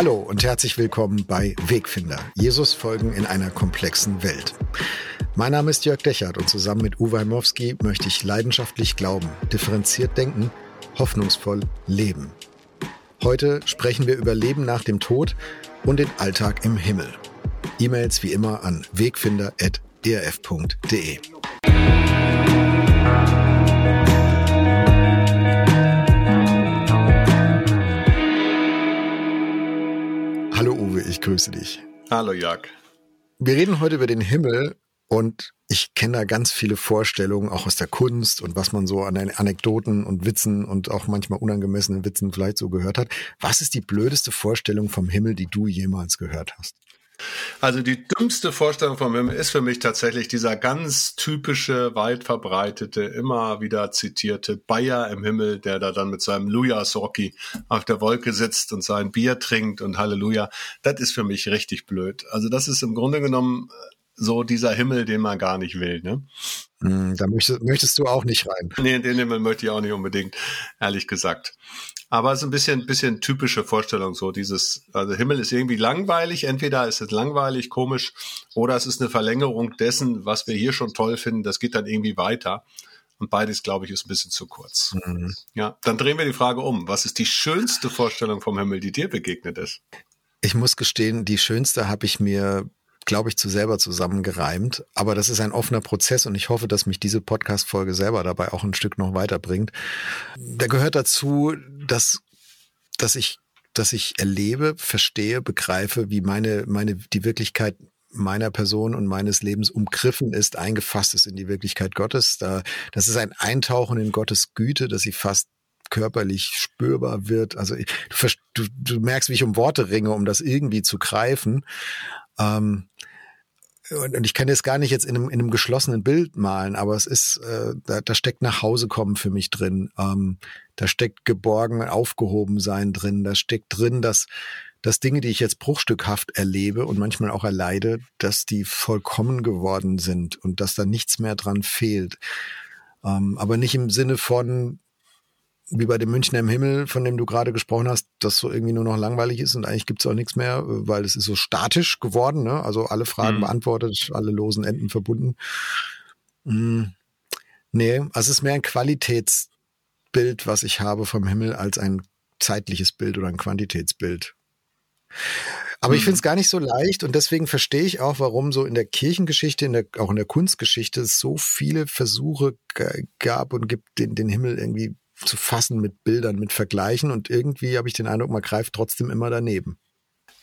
Hallo und herzlich willkommen bei Wegfinder. Jesus folgen in einer komplexen Welt. Mein Name ist Jörg Dechert und zusammen mit Uwe Heimowski möchte ich leidenschaftlich glauben, differenziert denken, hoffnungsvoll leben. Heute sprechen wir über Leben nach dem Tod und den Alltag im Himmel. E-Mails wie immer an wegfinder.erf.de. ich grüße dich. Hallo Jörg. Wir reden heute über den Himmel und ich kenne da ganz viele Vorstellungen, auch aus der Kunst und was man so an Anekdoten und Witzen und auch manchmal unangemessenen Witzen vielleicht so gehört hat. Was ist die blödeste Vorstellung vom Himmel, die du jemals gehört hast? Also die dümmste Vorstellung vom Himmel ist für mich tatsächlich dieser ganz typische, weit verbreitete, immer wieder zitierte Bayer im Himmel, der da dann mit seinem Luja-Socki auf der Wolke sitzt und sein Bier trinkt und Halleluja. Das ist für mich richtig blöd. Also das ist im Grunde genommen so dieser Himmel, den man gar nicht will. Ne? Hm, da möchtest, möchtest du auch nicht rein. Nee, den Himmel möchte ich auch nicht unbedingt, ehrlich gesagt. Aber es ist ein bisschen, bisschen typische Vorstellung, so dieses, also Himmel ist irgendwie langweilig, entweder ist es langweilig, komisch, oder es ist eine Verlängerung dessen, was wir hier schon toll finden, das geht dann irgendwie weiter. Und beides, glaube ich, ist ein bisschen zu kurz. Mhm. Ja, dann drehen wir die Frage um. Was ist die schönste Vorstellung vom Himmel, die dir begegnet ist? Ich muss gestehen, die schönste habe ich mir glaube ich, zu selber zusammengereimt. Aber das ist ein offener Prozess und ich hoffe, dass mich diese Podcast-Folge selber dabei auch ein Stück noch weiterbringt. Da gehört dazu, dass, dass ich, dass ich erlebe, verstehe, begreife, wie meine, meine, die Wirklichkeit meiner Person und meines Lebens umgriffen ist, eingefasst ist in die Wirklichkeit Gottes. Da, das ist ein Eintauchen in Gottes Güte, dass sie fast körperlich spürbar wird. Also du, du, du merkst, wie ich um Worte ringe, um das irgendwie zu greifen. Ähm, und ich kann das gar nicht jetzt in einem, in einem geschlossenen Bild malen, aber es ist, äh, da, da steckt nach Hause kommen für mich drin. Ähm, da steckt geborgen, aufgehoben sein drin. Da steckt drin, dass, dass Dinge, die ich jetzt bruchstückhaft erlebe und manchmal auch erleide, dass die vollkommen geworden sind und dass da nichts mehr dran fehlt. Ähm, aber nicht im Sinne von, wie bei dem Münchner im Himmel, von dem du gerade gesprochen hast, das so irgendwie nur noch langweilig ist und eigentlich gibt's auch nichts mehr, weil es ist so statisch geworden, ne? Also alle Fragen mhm. beantwortet, alle losen Enden verbunden. Hm. Nee, also es ist mehr ein Qualitätsbild, was ich habe vom Himmel, als ein zeitliches Bild oder ein Quantitätsbild. Aber ich finde es gar nicht so leicht und deswegen verstehe ich auch, warum so in der Kirchengeschichte, in der, auch in der Kunstgeschichte es so viele Versuche gab und gibt, den, den Himmel irgendwie zu fassen mit Bildern, mit Vergleichen und irgendwie habe ich den Eindruck, man greift trotzdem immer daneben.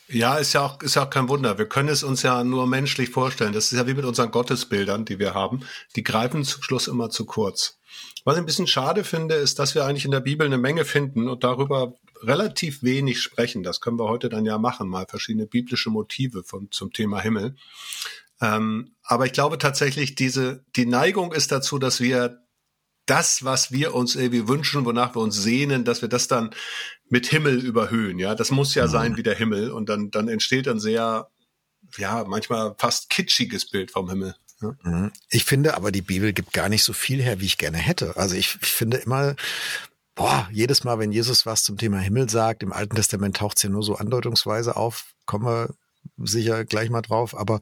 Ja, ist ja auch, ist ja auch kein Wunder. Wir können es uns ja nur menschlich vorstellen. Das ist ja wie mit unseren Gottesbildern, die wir haben. Die greifen zum Schluss immer zu kurz. Was ich ein bisschen schade finde, ist, dass wir eigentlich in der Bibel eine Menge finden und darüber relativ wenig sprechen. Das können wir heute dann ja machen, mal verschiedene biblische Motive von, zum Thema Himmel. Ähm, aber ich glaube tatsächlich, diese, die Neigung ist dazu, dass wir das, was wir uns irgendwie wünschen, wonach wir uns sehnen, dass wir das dann mit Himmel überhöhen. Ja, das muss ja mhm. sein wie der Himmel. Und dann, dann entsteht ein sehr, ja, manchmal fast kitschiges Bild vom Himmel. Ja. Mhm. Ich finde aber, die Bibel gibt gar nicht so viel her, wie ich gerne hätte. Also ich, ich finde immer, boah, jedes Mal, wenn Jesus was zum Thema Himmel sagt, im Alten Testament taucht es ja nur so andeutungsweise auf, kommen wir sicher gleich mal drauf, aber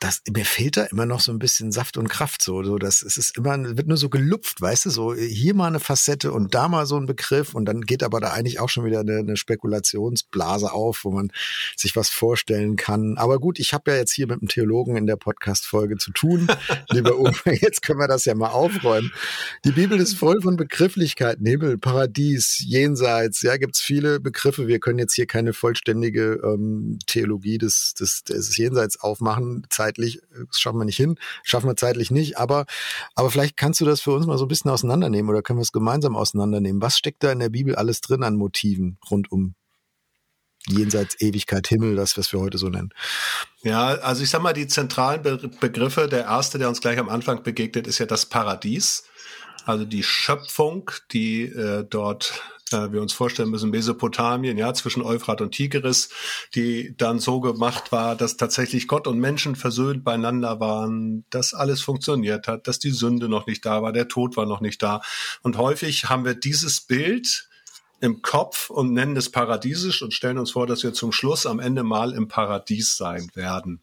das, mir fehlt da immer noch so ein bisschen Saft und Kraft, so, so, das, es ist immer, wird nur so gelupft, weißt du, so, hier mal eine Facette und da mal so ein Begriff und dann geht aber da eigentlich auch schon wieder eine, eine Spekulationsblase auf, wo man sich was vorstellen kann. Aber gut, ich habe ja jetzt hier mit einem Theologen in der Podcast-Folge zu tun, lieber Uwe, jetzt können wir das ja mal aufräumen. Die Bibel ist voll von Begrifflichkeiten, Himmel, Paradies, Jenseits, ja, gibt's viele Begriffe. Wir können jetzt hier keine vollständige ähm, Theologie des, des, des Jenseits aufmachen, zeitlich, das schaffen wir nicht hin, schaffen wir zeitlich nicht, aber, aber vielleicht kannst du das für uns mal so ein bisschen auseinandernehmen oder können wir es gemeinsam auseinandernehmen. Was steckt da in der Bibel alles drin an Motiven rund um jenseits Ewigkeit, Himmel, das, was wir heute so nennen. Ja, also ich sag mal, die zentralen Be Begriffe, der erste, der uns gleich am Anfang begegnet, ist ja das Paradies. Also die Schöpfung, die äh, dort äh, wir uns vorstellen müssen, Mesopotamien, ja, zwischen Euphrat und Tigris, die dann so gemacht war, dass tatsächlich Gott und Menschen versöhnt beieinander waren, dass alles funktioniert hat, dass die Sünde noch nicht da war, der Tod war noch nicht da. Und häufig haben wir dieses Bild im Kopf und nennen es paradiesisch und stellen uns vor, dass wir zum Schluss am Ende mal im Paradies sein werden.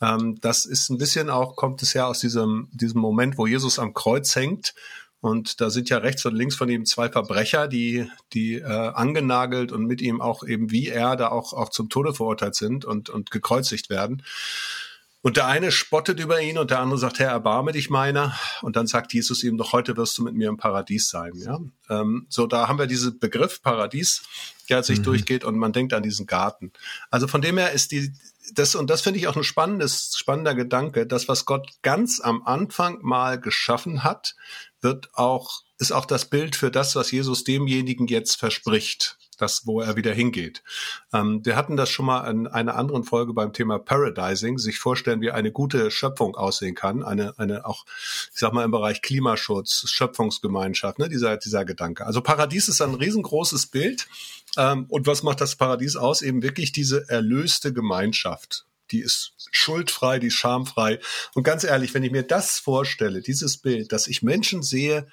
Ähm, das ist ein bisschen auch, kommt es ja aus diesem, diesem Moment, wo Jesus am Kreuz hängt und da sind ja rechts und links von ihm zwei Verbrecher, die, die äh, angenagelt und mit ihm auch eben wie er da auch, auch zum Tode verurteilt sind und, und gekreuzigt werden. Und der eine spottet über ihn und der andere sagt, Herr, erbarme dich meiner. Und dann sagt Jesus ihm, doch heute wirst du mit mir im Paradies sein. Ja? Ähm, so, da haben wir diesen Begriff Paradies, der sich mhm. durchgeht und man denkt an diesen Garten. Also von dem her ist die, das, und das finde ich auch ein spannendes, spannender Gedanke, das, was Gott ganz am Anfang mal geschaffen hat, wird auch, ist auch das Bild für das, was Jesus demjenigen jetzt verspricht, das, wo er wieder hingeht. Ähm, wir hatten das schon mal in einer anderen Folge beim Thema Paradising, sich vorstellen, wie eine gute Schöpfung aussehen kann, eine, eine auch, ich sag mal, im Bereich Klimaschutz, Schöpfungsgemeinschaft, ne, dieser, dieser Gedanke. Also Paradies ist ein riesengroßes Bild. Ähm, und was macht das Paradies aus? Eben wirklich diese erlöste Gemeinschaft die ist schuldfrei, die ist schamfrei. Und ganz ehrlich, wenn ich mir das vorstelle, dieses Bild, dass ich Menschen sehe,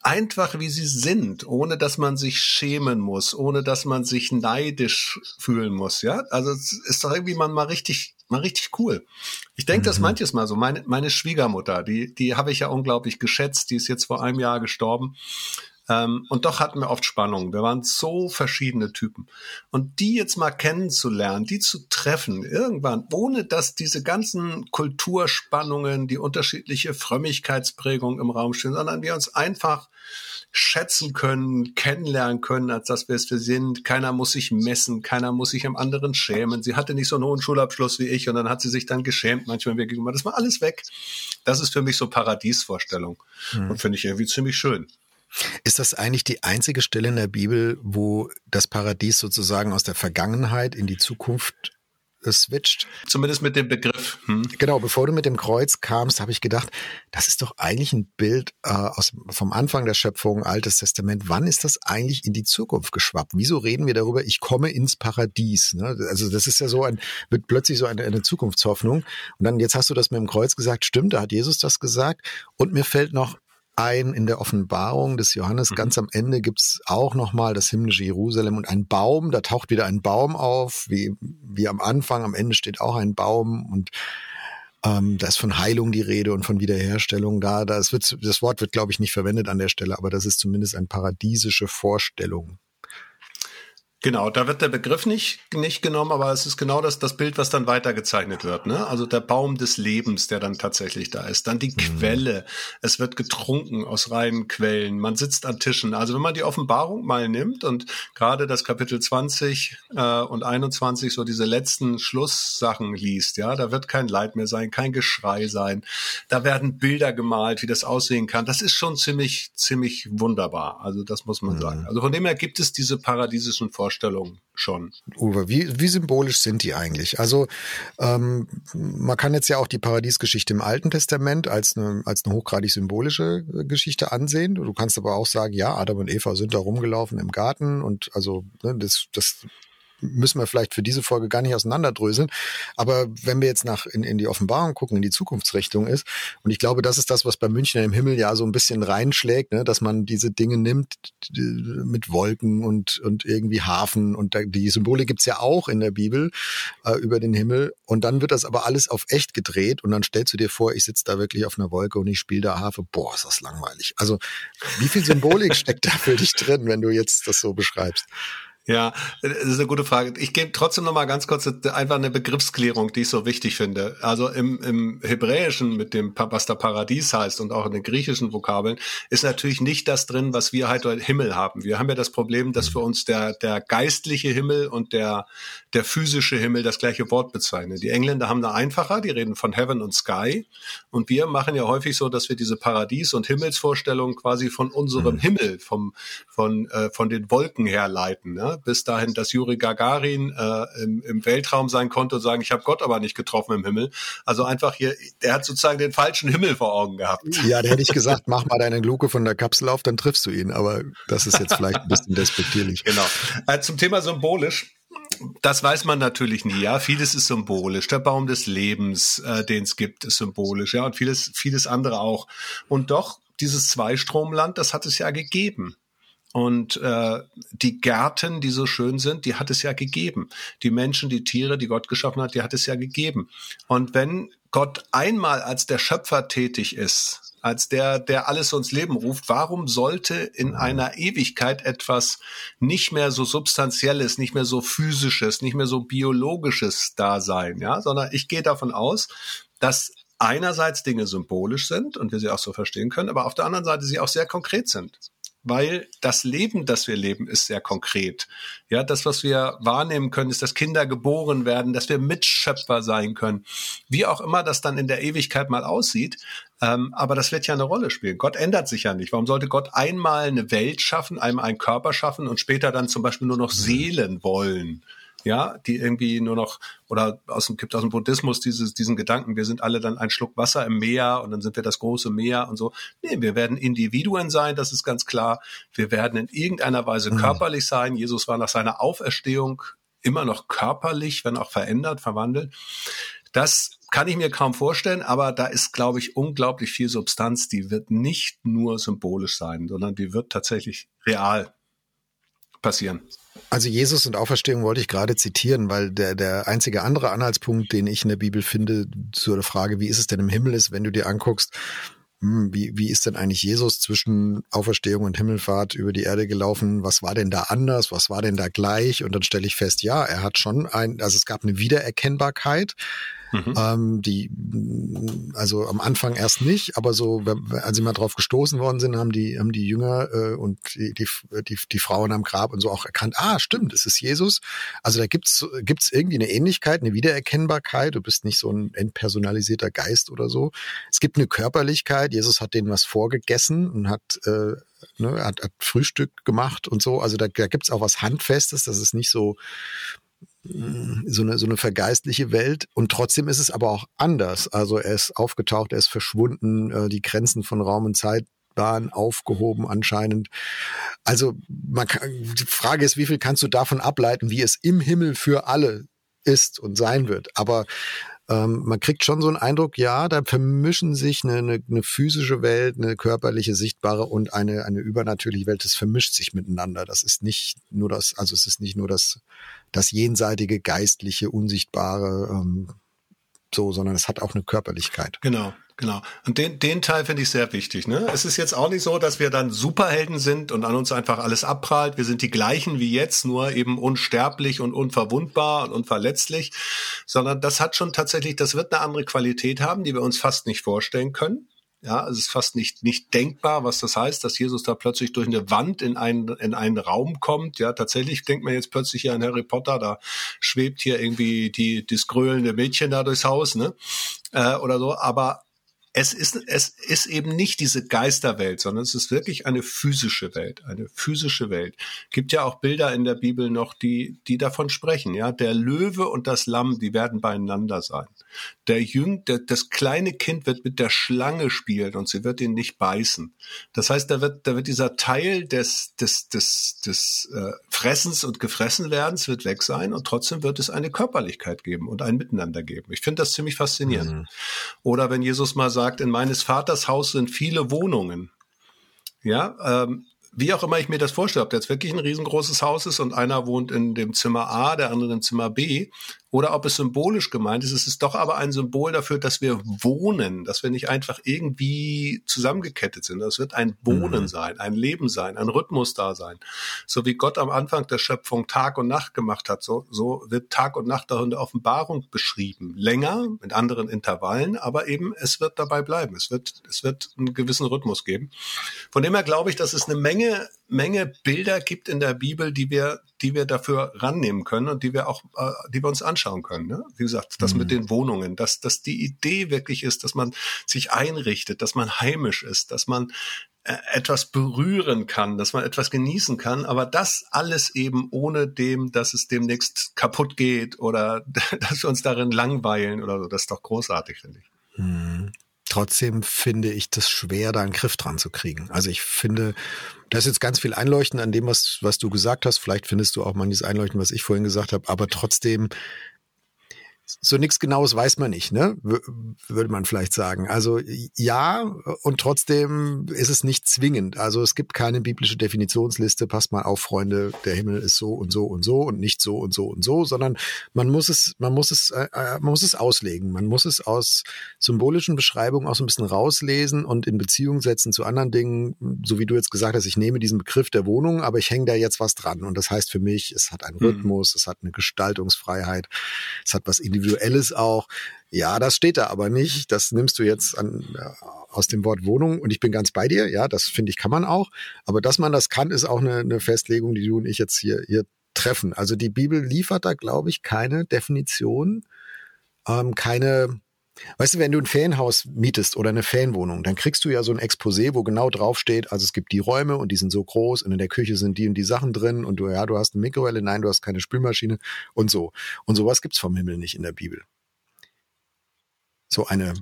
einfach wie sie sind, ohne dass man sich schämen muss, ohne dass man sich neidisch fühlen muss, ja? Also es ist doch irgendwie mal, mal richtig, mal richtig cool. Ich denke mhm. das manches Mal so. Meine, meine Schwiegermutter, die, die habe ich ja unglaublich geschätzt, die ist jetzt vor einem Jahr gestorben. Ähm, und doch hatten wir oft Spannungen. Wir waren so verschiedene Typen. Und die jetzt mal kennenzulernen, die zu treffen, irgendwann, ohne dass diese ganzen Kulturspannungen, die unterschiedliche Frömmigkeitsprägung im Raum stehen, sondern wir uns einfach schätzen können, kennenlernen können, als dass wir es für sind. Keiner muss sich messen, keiner muss sich am anderen schämen. Sie hatte nicht so einen hohen Schulabschluss wie ich und dann hat sie sich dann geschämt, manchmal mir gegenüber. Das war alles weg. Das ist für mich so Paradiesvorstellung mhm. und finde ich irgendwie ziemlich schön. Ist das eigentlich die einzige Stelle in der Bibel, wo das Paradies sozusagen aus der Vergangenheit in die Zukunft äh, switcht? Zumindest mit dem Begriff. Hm. Genau, bevor du mit dem Kreuz kamst, habe ich gedacht, das ist doch eigentlich ein Bild äh, aus, vom Anfang der Schöpfung, Altes Testament. Wann ist das eigentlich in die Zukunft geschwappt? Wieso reden wir darüber, ich komme ins Paradies? Ne? Also das ist ja so ein, wird plötzlich so eine, eine Zukunftshoffnung. Und dann, jetzt hast du das mit dem Kreuz gesagt, stimmt, da hat Jesus das gesagt. Und mir fällt noch ein in der Offenbarung des Johannes. Mhm. Ganz am Ende gibt's auch nochmal das himmlische Jerusalem und ein Baum. Da taucht wieder ein Baum auf, wie, wie am Anfang. Am Ende steht auch ein Baum und ähm, da ist von Heilung die Rede und von Wiederherstellung da. Das, wird, das Wort wird, glaube ich, nicht verwendet an der Stelle, aber das ist zumindest eine paradiesische Vorstellung. Genau, da wird der Begriff nicht, nicht genommen, aber es ist genau das, das Bild, was dann weitergezeichnet wird. Ne? Also der Baum des Lebens, der dann tatsächlich da ist. Dann die mhm. Quelle. Es wird getrunken aus reinen Quellen. Man sitzt an Tischen. Also wenn man die Offenbarung mal nimmt und gerade das Kapitel 20 äh, und 21, so diese letzten Schlusssachen liest, ja, da wird kein Leid mehr sein, kein Geschrei sein. Da werden Bilder gemalt, wie das aussehen kann. Das ist schon ziemlich, ziemlich wunderbar. Also das muss man mhm. sagen. Also von dem her gibt es diese paradiesischen Vorstellungen Vorstellung schon. Uwe, wie, wie symbolisch sind die eigentlich? Also ähm, man kann jetzt ja auch die Paradiesgeschichte im Alten Testament als eine, als eine hochgradig symbolische äh, Geschichte ansehen. Du kannst aber auch sagen, ja, Adam und Eva sind da rumgelaufen im Garten und also ne, das, das müssen wir vielleicht für diese Folge gar nicht auseinanderdröseln. Aber wenn wir jetzt nach in, in die Offenbarung gucken, in die Zukunftsrichtung ist, und ich glaube, das ist das, was bei München im Himmel ja so ein bisschen reinschlägt, ne, dass man diese Dinge nimmt mit Wolken und, und irgendwie Hafen und da, die Symbole gibt's ja auch in der Bibel äh, über den Himmel. Und dann wird das aber alles auf echt gedreht und dann stellst du dir vor, ich sitze da wirklich auf einer Wolke und ich spiele da Harfe. Boah, ist das langweilig. Also wie viel Symbolik steckt da für dich drin, wenn du jetzt das so beschreibst? Ja, das ist eine gute Frage. Ich gebe trotzdem noch mal ganz kurz einfach eine Begriffsklärung, die ich so wichtig finde. Also im, im Hebräischen mit dem, was da Paradies heißt und auch in den griechischen Vokabeln, ist natürlich nicht das drin, was wir halt Himmel haben. Wir haben ja das Problem, dass für uns der, der geistliche Himmel und der, der physische Himmel das gleiche Wort bezeichnen. Die Engländer haben da einfacher, die reden von Heaven und Sky. Und wir machen ja häufig so, dass wir diese Paradies- und Himmelsvorstellungen quasi von unserem mhm. Himmel, vom, von, äh, von den Wolken herleiten. Ne? Bis dahin, dass Juri Gagarin äh, im, im Weltraum sein konnte und sagen, ich habe Gott aber nicht getroffen im Himmel. Also einfach hier, der hat sozusagen den falschen Himmel vor Augen gehabt. Ja, der hätte ich gesagt, mach mal deine Luke von der Kapsel auf, dann triffst du ihn. Aber das ist jetzt vielleicht ein bisschen despektierlich. Genau. Äh, zum Thema symbolisch das weiß man natürlich nie, ja. Vieles ist symbolisch. Der Baum des Lebens, äh, den es gibt, ist symbolisch, ja, und vieles, vieles andere auch. Und doch, dieses Zweistromland, das hat es ja gegeben. Und äh, die Gärten, die so schön sind, die hat es ja gegeben. Die Menschen, die Tiere, die Gott geschaffen hat, die hat es ja gegeben. Und wenn Gott einmal als der Schöpfer tätig ist, als der, der alles ins Leben ruft, warum sollte in einer Ewigkeit etwas nicht mehr so substanzielles, nicht mehr so physisches, nicht mehr so biologisches da sein, ja, sondern ich gehe davon aus, dass einerseits Dinge symbolisch sind und wir sie auch so verstehen können, aber auf der anderen Seite sie auch sehr konkret sind weil das Leben, das wir leben, ist sehr konkret. Ja, das, was wir wahrnehmen können, ist, dass Kinder geboren werden, dass wir Mitschöpfer sein können. Wie auch immer das dann in der Ewigkeit mal aussieht. Ähm, aber das wird ja eine Rolle spielen. Gott ändert sich ja nicht. Warum sollte Gott einmal eine Welt schaffen, einmal einen Körper schaffen und später dann zum Beispiel nur noch. Seelen wollen? Ja, die irgendwie nur noch, oder aus dem, gibt aus dem Buddhismus dieses, diesen Gedanken, wir sind alle dann ein Schluck Wasser im Meer und dann sind wir das große Meer und so. Nee, wir werden Individuen sein, das ist ganz klar. Wir werden in irgendeiner Weise mhm. körperlich sein. Jesus war nach seiner Auferstehung immer noch körperlich, wenn auch verändert, verwandelt. Das kann ich mir kaum vorstellen, aber da ist, glaube ich, unglaublich viel Substanz. Die wird nicht nur symbolisch sein, sondern die wird tatsächlich real passieren. Also Jesus und Auferstehung wollte ich gerade zitieren, weil der, der einzige andere Anhaltspunkt, den ich in der Bibel finde, zu der Frage, wie ist es denn im Himmel ist, wenn du dir anguckst, hm, wie, wie ist denn eigentlich Jesus zwischen Auferstehung und Himmelfahrt über die Erde gelaufen? Was war denn da anders? Was war denn da gleich? Und dann stelle ich fest, ja, er hat schon ein, also es gab eine Wiedererkennbarkeit. Mhm. Ähm, die, also am Anfang erst nicht, aber so, als sie mal drauf gestoßen worden sind, haben die, haben die Jünger äh, und die, die, die, die Frauen am Grab und so auch erkannt, ah, stimmt, es ist Jesus. Also da gibt's gibt's irgendwie eine Ähnlichkeit, eine Wiedererkennbarkeit. Du bist nicht so ein entpersonalisierter Geist oder so. Es gibt eine Körperlichkeit. Jesus hat denen was vorgegessen und hat äh, ne, hat, hat Frühstück gemacht und so. Also da, da gibt's auch was Handfestes. Das ist nicht so so eine, so eine vergeistliche Welt. Und trotzdem ist es aber auch anders. Also er ist aufgetaucht, er ist verschwunden, äh, die Grenzen von Raum und Zeit waren aufgehoben anscheinend. Also man kann, die Frage ist, wie viel kannst du davon ableiten, wie es im Himmel für alle ist und sein wird. Aber ähm, man kriegt schon so einen Eindruck, ja, da vermischen sich eine, eine, eine physische Welt, eine körperliche, sichtbare und eine, eine übernatürliche Welt. Das vermischt sich miteinander. Das ist nicht nur das, also es ist nicht nur das, das jenseitige, geistliche, unsichtbare, ähm, so, sondern es hat auch eine Körperlichkeit. Genau. Genau. Und den, den Teil finde ich sehr wichtig. Ne? Es ist jetzt auch nicht so, dass wir dann Superhelden sind und an uns einfach alles abprallt. Wir sind die gleichen wie jetzt, nur eben unsterblich und unverwundbar und unverletzlich. Sondern das hat schon tatsächlich, das wird eine andere Qualität haben, die wir uns fast nicht vorstellen können. Ja, es ist fast nicht, nicht denkbar, was das heißt, dass Jesus da plötzlich durch eine Wand in einen, in einen Raum kommt. Ja, tatsächlich denkt man jetzt plötzlich hier an Harry Potter, da schwebt hier irgendwie die, das gröhlende Mädchen da durchs Haus, ne? Äh, oder so. Aber es ist, es ist eben nicht diese Geisterwelt, sondern es ist wirklich eine physische Welt, eine physische Welt. Gibt ja auch Bilder in der Bibel noch, die, die davon sprechen, ja. Der Löwe und das Lamm, die werden beieinander sein. Der Jüng, der, das kleine Kind wird mit der Schlange spielen und sie wird ihn nicht beißen. Das heißt, da wird, da wird dieser Teil des, des, des, des äh, Fressens und Gefressenwerdens wird weg sein und trotzdem wird es eine Körperlichkeit geben und ein Miteinander geben. Ich finde das ziemlich faszinierend. Mhm. Oder wenn Jesus mal sagt, in meines Vaters Haus sind viele Wohnungen. Ja, ähm, wie auch immer ich mir das vorstelle, ob jetzt wirklich ein riesengroßes Haus ist und einer wohnt in dem Zimmer A, der andere im Zimmer B, oder ob es symbolisch gemeint ist. Es ist doch aber ein Symbol dafür, dass wir wohnen, dass wir nicht einfach irgendwie zusammengekettet sind. Das wird ein Wohnen mhm. sein, ein Leben sein, ein Rhythmus da sein. So wie Gott am Anfang der Schöpfung Tag und Nacht gemacht hat, so, so wird Tag und Nacht auch in der Offenbarung beschrieben. Länger, mit anderen Intervallen, aber eben es wird dabei bleiben. Es wird, es wird einen gewissen Rhythmus geben. Von dem her glaube ich, dass es eine Menge Menge Bilder gibt in der Bibel, die wir, die wir dafür rannehmen können und die wir auch, äh, die wir uns anschauen können. Ne? Wie gesagt, das mhm. mit den Wohnungen, dass, dass die Idee wirklich ist, dass man sich einrichtet, dass man heimisch ist, dass man äh, etwas berühren kann, dass man etwas genießen kann, aber das alles eben ohne dem, dass es demnächst kaputt geht oder dass wir uns darin langweilen oder so. Das ist doch großartig, finde ich. Mhm. Trotzdem finde ich das schwer, da einen Griff dran zu kriegen. Also ich finde, da ist jetzt ganz viel Einleuchten an dem, was, was du gesagt hast. Vielleicht findest du auch manches Einleuchten, was ich vorhin gesagt habe. Aber trotzdem so nichts Genaues weiß man nicht, ne? W würde man vielleicht sagen. Also ja, und trotzdem ist es nicht zwingend. Also es gibt keine biblische Definitionsliste, passt mal auf, Freunde, der Himmel ist so und so und so und nicht so und so und so, sondern man muss es, man muss es, äh, äh man muss es auslegen. Man muss es aus symbolischen Beschreibungen auch so ein bisschen rauslesen und in Beziehung setzen zu anderen Dingen, so wie du jetzt gesagt hast, ich nehme diesen Begriff der Wohnung, aber ich hänge da jetzt was dran. Und das heißt für mich, es hat einen mhm. Rhythmus, mhm. es hat eine Gestaltungsfreiheit, es hat was Individuelles auch. Ja, das steht da aber nicht. Das nimmst du jetzt an, äh, aus dem Wort Wohnung und ich bin ganz bei dir. Ja, das finde ich kann man auch. Aber dass man das kann, ist auch eine, eine Festlegung, die du und ich jetzt hier, hier treffen. Also die Bibel liefert da, glaube ich, keine Definition, ähm, keine Weißt du, wenn du ein Fanhaus mietest oder eine Fanwohnung, dann kriegst du ja so ein Exposé, wo genau draufsteht, also es gibt die Räume und die sind so groß und in der Küche sind die und die Sachen drin und du, ja, du hast eine Mikrowelle, nein, du hast keine Spülmaschine und so. Und sowas gibt's vom Himmel nicht in der Bibel. So eine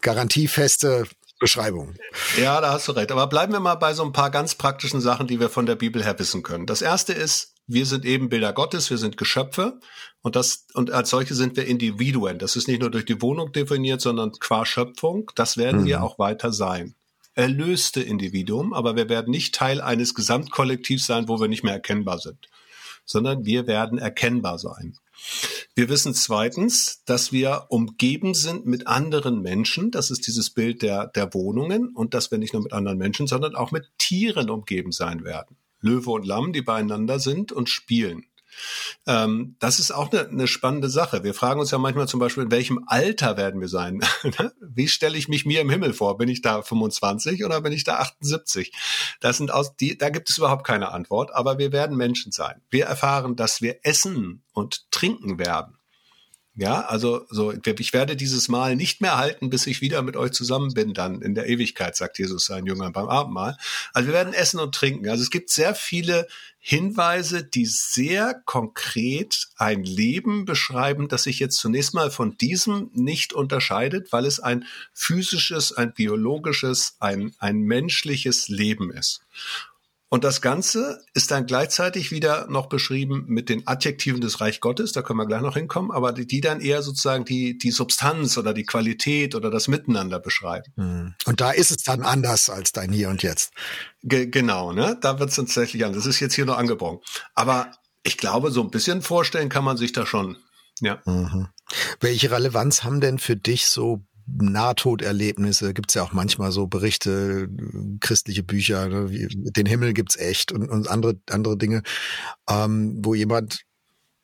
garantiefeste Beschreibung. Ja, da hast du recht. Aber bleiben wir mal bei so ein paar ganz praktischen Sachen, die wir von der Bibel her wissen können. Das erste ist, wir sind eben Bilder Gottes, wir sind Geschöpfe und das und als solche sind wir Individuen. Das ist nicht nur durch die Wohnung definiert, sondern qua Schöpfung. Das werden mhm. wir auch weiter sein. Erlöste Individuum, aber wir werden nicht Teil eines Gesamtkollektivs sein, wo wir nicht mehr erkennbar sind, sondern wir werden erkennbar sein. Wir wissen zweitens, dass wir umgeben sind mit anderen Menschen. Das ist dieses Bild der, der Wohnungen und dass wir nicht nur mit anderen Menschen, sondern auch mit Tieren umgeben sein werden. Löwe und Lamm, die beieinander sind und spielen. Ähm, das ist auch eine, eine spannende Sache. Wir fragen uns ja manchmal zum Beispiel, in welchem Alter werden wir sein? Wie stelle ich mich mir im Himmel vor? Bin ich da 25 oder bin ich da 78? Das sind aus, die, da gibt es überhaupt keine Antwort, aber wir werden Menschen sein. Wir erfahren, dass wir essen und trinken werden. Ja, also so, ich werde dieses Mal nicht mehr halten, bis ich wieder mit euch zusammen bin, dann in der Ewigkeit, sagt Jesus seinen Jüngern beim Abendmahl. Also wir werden essen und trinken. Also es gibt sehr viele Hinweise, die sehr konkret ein Leben beschreiben, das sich jetzt zunächst mal von diesem nicht unterscheidet, weil es ein physisches, ein biologisches, ein, ein menschliches Leben ist. Und das Ganze ist dann gleichzeitig wieder noch beschrieben mit den Adjektiven des Reich Gottes, da können wir gleich noch hinkommen, aber die, die dann eher sozusagen die, die Substanz oder die Qualität oder das Miteinander beschreiben. Hm. Und da ist es dann anders als dein Hier und Jetzt. Ge genau, ne? Da wird es tatsächlich anders. Das ist jetzt hier nur angebrochen. Aber ich glaube, so ein bisschen vorstellen kann man sich da schon. Ja. Mhm. Welche Relevanz haben denn für dich so Nahtoderlebnisse, gibt's ja auch manchmal so Berichte, christliche Bücher, ne, wie, den Himmel gibt's echt und, und andere, andere Dinge, ähm, wo jemand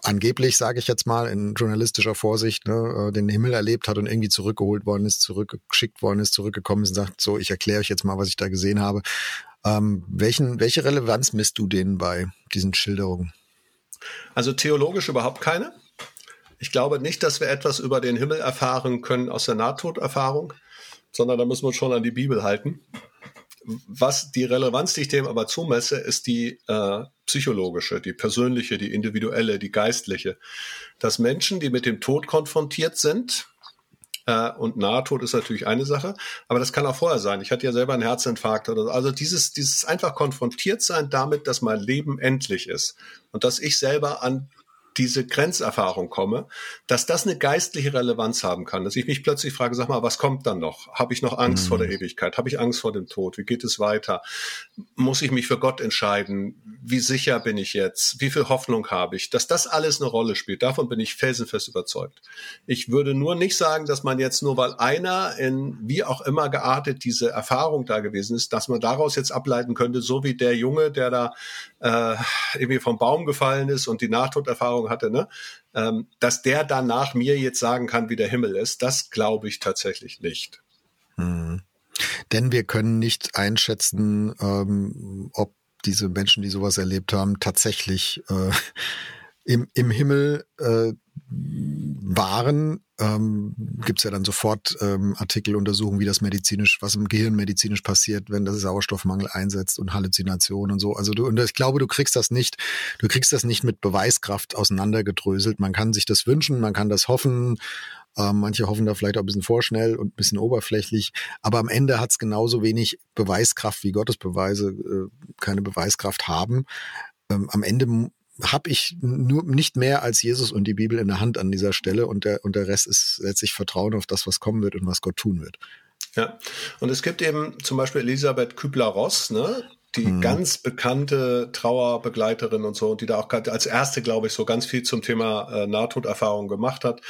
angeblich, sage ich jetzt mal, in journalistischer Vorsicht, ne, äh, den Himmel erlebt hat und irgendwie zurückgeholt worden ist, zurückgeschickt worden ist, zurückgekommen ist und sagt, so, ich erkläre euch jetzt mal, was ich da gesehen habe. Ähm, welchen, welche Relevanz misst du denen bei diesen Schilderungen? Also theologisch überhaupt keine. Ich glaube nicht, dass wir etwas über den Himmel erfahren können aus der Nahtoderfahrung, sondern da müssen wir uns schon an die Bibel halten. Was die Relevanz, die ich dem aber zumesse, ist die äh, psychologische, die persönliche, die individuelle, die geistliche. Dass Menschen, die mit dem Tod konfrontiert sind, äh, und Nahtod ist natürlich eine Sache, aber das kann auch vorher sein. Ich hatte ja selber einen Herzinfarkt oder so. Also dieses, dieses einfach konfrontiert sein damit, dass mein Leben endlich ist und dass ich selber an diese Grenzerfahrung komme, dass das eine geistliche Relevanz haben kann, dass ich mich plötzlich frage, sag mal, was kommt dann noch? Habe ich noch Angst mhm. vor der mhm. Ewigkeit? Habe ich Angst vor dem Tod? Wie geht es weiter? Muss ich mich für Gott entscheiden? Wie sicher bin ich jetzt? Wie viel Hoffnung habe ich? Dass das alles eine Rolle spielt, davon bin ich felsenfest überzeugt. Ich würde nur nicht sagen, dass man jetzt nur, weil einer in wie auch immer geartet diese Erfahrung da gewesen ist, dass man daraus jetzt ableiten könnte, so wie der Junge, der da äh, irgendwie vom Baum gefallen ist und die Nahtoderfahrung hatte, ne? Ähm, dass der danach mir jetzt sagen kann, wie der Himmel ist, das glaube ich tatsächlich nicht. Hm. Denn wir können nicht einschätzen, ähm, ob diese Menschen, die sowas erlebt haben, tatsächlich äh, im, im Himmel äh, waren, ähm, gibt es ja dann sofort ähm, Artikeluntersuchungen, wie das medizinisch, was im Gehirn medizinisch passiert, wenn das Sauerstoffmangel einsetzt und Halluzination und so. Also du, und ich glaube, du kriegst das nicht, du kriegst das nicht mit Beweiskraft auseinandergedröselt. Man kann sich das wünschen, man kann das hoffen. Ähm, manche hoffen da vielleicht auch ein bisschen vorschnell und ein bisschen oberflächlich, aber am Ende hat es genauso wenig Beweiskraft wie Gottesbeweise äh, keine Beweiskraft haben. Ähm, am Ende habe ich nur nicht mehr als Jesus und die Bibel in der Hand an dieser Stelle und der, und der Rest ist letztlich Vertrauen auf das, was kommen wird und was Gott tun wird. Ja, und es gibt eben zum Beispiel Elisabeth Kübler-Ross, ne? die mhm. ganz bekannte Trauerbegleiterin und so, und die da auch als erste, glaube ich, so ganz viel zum Thema äh, Nahtoderfahrung gemacht hat.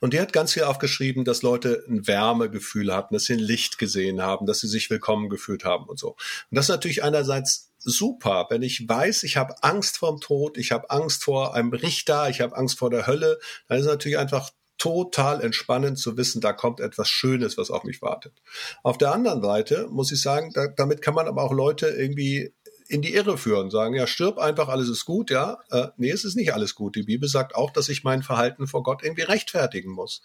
Und die hat ganz viel aufgeschrieben, dass Leute ein Wärmegefühl hatten, dass sie ein Licht gesehen haben, dass sie sich willkommen gefühlt haben und so. Und das ist natürlich einerseits super, wenn ich weiß, ich habe Angst vorm Tod, ich habe Angst vor einem Richter, ich habe Angst vor der Hölle, dann ist natürlich einfach total entspannend zu wissen, da kommt etwas Schönes, was auf mich wartet. Auf der anderen Seite muss ich sagen, da, damit kann man aber auch Leute irgendwie in die Irre führen, sagen, ja, stirb einfach, alles ist gut, ja. Äh, nee, es ist nicht alles gut. Die Bibel sagt auch, dass ich mein Verhalten vor Gott irgendwie rechtfertigen muss.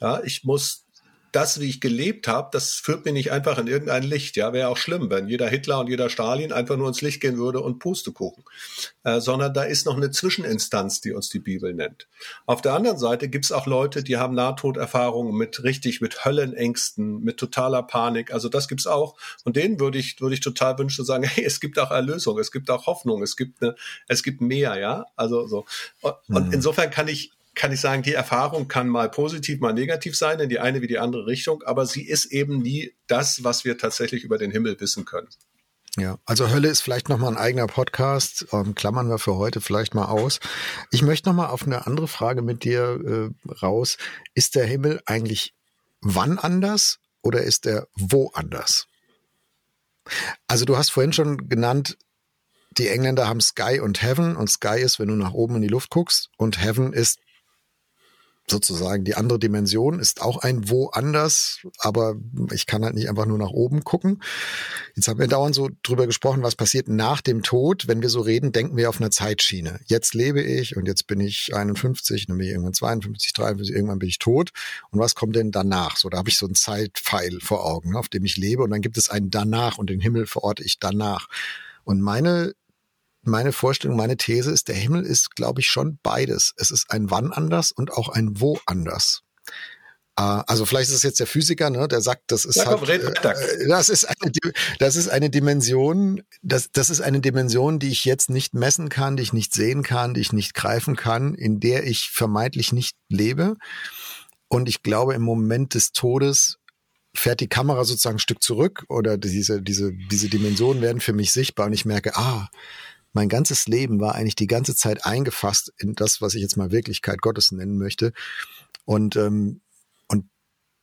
Ja, ich muss das, wie ich gelebt habe, das führt mir nicht einfach in irgendein Licht. Ja, wäre auch schlimm, wenn jeder Hitler und jeder Stalin einfach nur ins Licht gehen würde und Pustekuchen. Äh, sondern da ist noch eine Zwischeninstanz, die uns die Bibel nennt. Auf der anderen Seite gibt's auch Leute, die haben Nahtoderfahrungen mit richtig, mit Höllenängsten, mit totaler Panik. Also das gibt's auch. Und denen würde ich, würde ich total wünschen zu sagen, hey, es gibt auch Erlösung, es gibt auch Hoffnung, es gibt eine, es gibt mehr, ja. Also so. Und mhm. insofern kann ich kann ich sagen, die Erfahrung kann mal positiv, mal negativ sein, in die eine wie die andere Richtung, aber sie ist eben nie das, was wir tatsächlich über den Himmel wissen können. Ja, also Hölle ist vielleicht nochmal ein eigener Podcast, ähm, klammern wir für heute vielleicht mal aus. Ich möchte nochmal auf eine andere Frage mit dir äh, raus. Ist der Himmel eigentlich wann anders oder ist er wo anders? Also du hast vorhin schon genannt, die Engländer haben Sky und Heaven und Sky ist, wenn du nach oben in die Luft guckst und Heaven ist sozusagen die andere Dimension ist auch ein woanders, aber ich kann halt nicht einfach nur nach oben gucken. Jetzt haben wir dauernd so drüber gesprochen, was passiert nach dem Tod. Wenn wir so reden, denken wir auf einer Zeitschiene. Jetzt lebe ich und jetzt bin ich 51, dann bin ich irgendwann 52, 53, irgendwann bin ich tot. Und was kommt denn danach? So, da habe ich so einen Zeitpfeil vor Augen, auf dem ich lebe und dann gibt es einen danach und den Himmel verorte ich danach. Und meine meine Vorstellung, meine These ist, der Himmel ist, glaube ich, schon beides. Es ist ein Wann anders und auch ein Wo anders. Äh, also vielleicht ist es jetzt der Physiker, ne, der sagt, das ist ja, halt, äh, das ist eine, das ist eine Dimension, das, das ist eine Dimension, die ich jetzt nicht messen kann, die ich nicht sehen kann, die ich nicht greifen kann, in der ich vermeintlich nicht lebe. Und ich glaube, im Moment des Todes fährt die Kamera sozusagen ein Stück zurück oder diese, diese, diese Dimensionen werden für mich sichtbar und ich merke, ah, mein ganzes Leben war eigentlich die ganze Zeit eingefasst in das, was ich jetzt mal Wirklichkeit Gottes nennen möchte. Und, ähm, und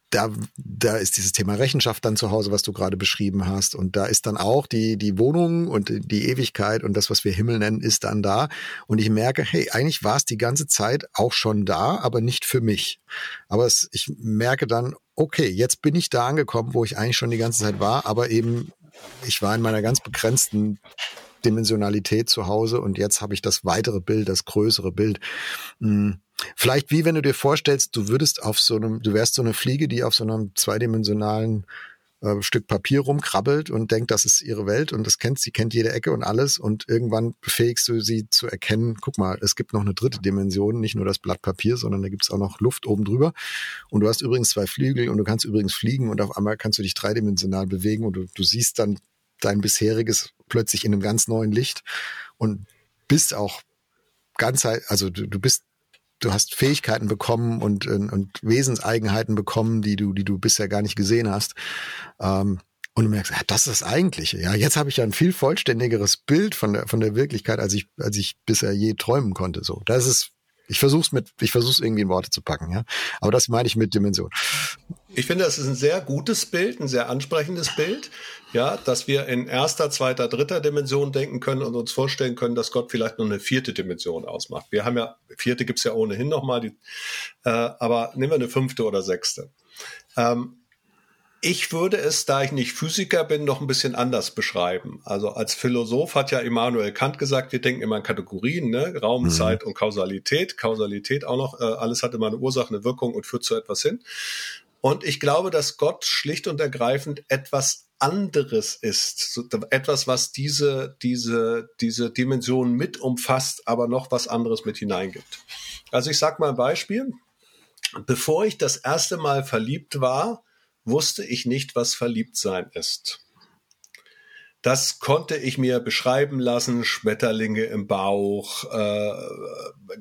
da, da ist dieses Thema Rechenschaft dann zu Hause, was du gerade beschrieben hast. Und da ist dann auch die, die Wohnung und die Ewigkeit und das, was wir Himmel nennen, ist dann da. Und ich merke, hey, eigentlich war es die ganze Zeit auch schon da, aber nicht für mich. Aber es, ich merke dann, okay, jetzt bin ich da angekommen, wo ich eigentlich schon die ganze Zeit war, aber eben ich war in meiner ganz begrenzten Dimensionalität zu Hause und jetzt habe ich das weitere Bild, das größere Bild. Hm. Vielleicht wie wenn du dir vorstellst, du würdest auf so einem, du wärst so eine Fliege, die auf so einem zweidimensionalen äh, Stück Papier rumkrabbelt und denkt, das ist ihre Welt und das kennt sie, kennt jede Ecke und alles und irgendwann befähigst du sie zu erkennen, guck mal, es gibt noch eine dritte Dimension, nicht nur das Blatt Papier, sondern da gibt es auch noch Luft oben drüber und du hast übrigens zwei Flügel und du kannst übrigens fliegen und auf einmal kannst du dich dreidimensional bewegen und du, du siehst dann dein bisheriges plötzlich in einem ganz neuen Licht und bist auch ganz, also du, du bist, du hast Fähigkeiten bekommen und, und Wesenseigenheiten bekommen, die du, die du bisher gar nicht gesehen hast. Ähm, und du merkst, ja, das ist das Eigentliche. Ja, jetzt habe ich ja ein viel vollständigeres Bild von der von der Wirklichkeit, als ich als ich bisher je träumen konnte. So, das ist ich versuch's mit, ich versuch's irgendwie in Worte zu packen, ja. Aber das meine ich mit Dimension. Ich finde, das ist ein sehr gutes Bild, ein sehr ansprechendes Bild, ja, dass wir in erster, zweiter, dritter Dimension denken können und uns vorstellen können, dass Gott vielleicht noch eine vierte Dimension ausmacht. Wir haben ja, vierte gibt's ja ohnehin nochmal, die, äh, aber nehmen wir eine fünfte oder sechste. Ähm, ich würde es, da ich nicht Physiker bin, noch ein bisschen anders beschreiben. Also als Philosoph hat ja Immanuel Kant gesagt, wir denken immer in Kategorien, ne? Raum, mhm. Zeit und Kausalität. Kausalität auch noch, äh, alles hat immer eine Ursache, eine Wirkung und führt zu etwas hin. Und ich glaube, dass Gott schlicht und ergreifend etwas anderes ist, etwas, was diese, diese, diese Dimension mit umfasst, aber noch was anderes mit hineingibt. Also ich sag mal ein Beispiel. Bevor ich das erste Mal verliebt war, wusste ich nicht, was Verliebtsein ist. Das konnte ich mir beschreiben lassen, Schmetterlinge im Bauch, äh,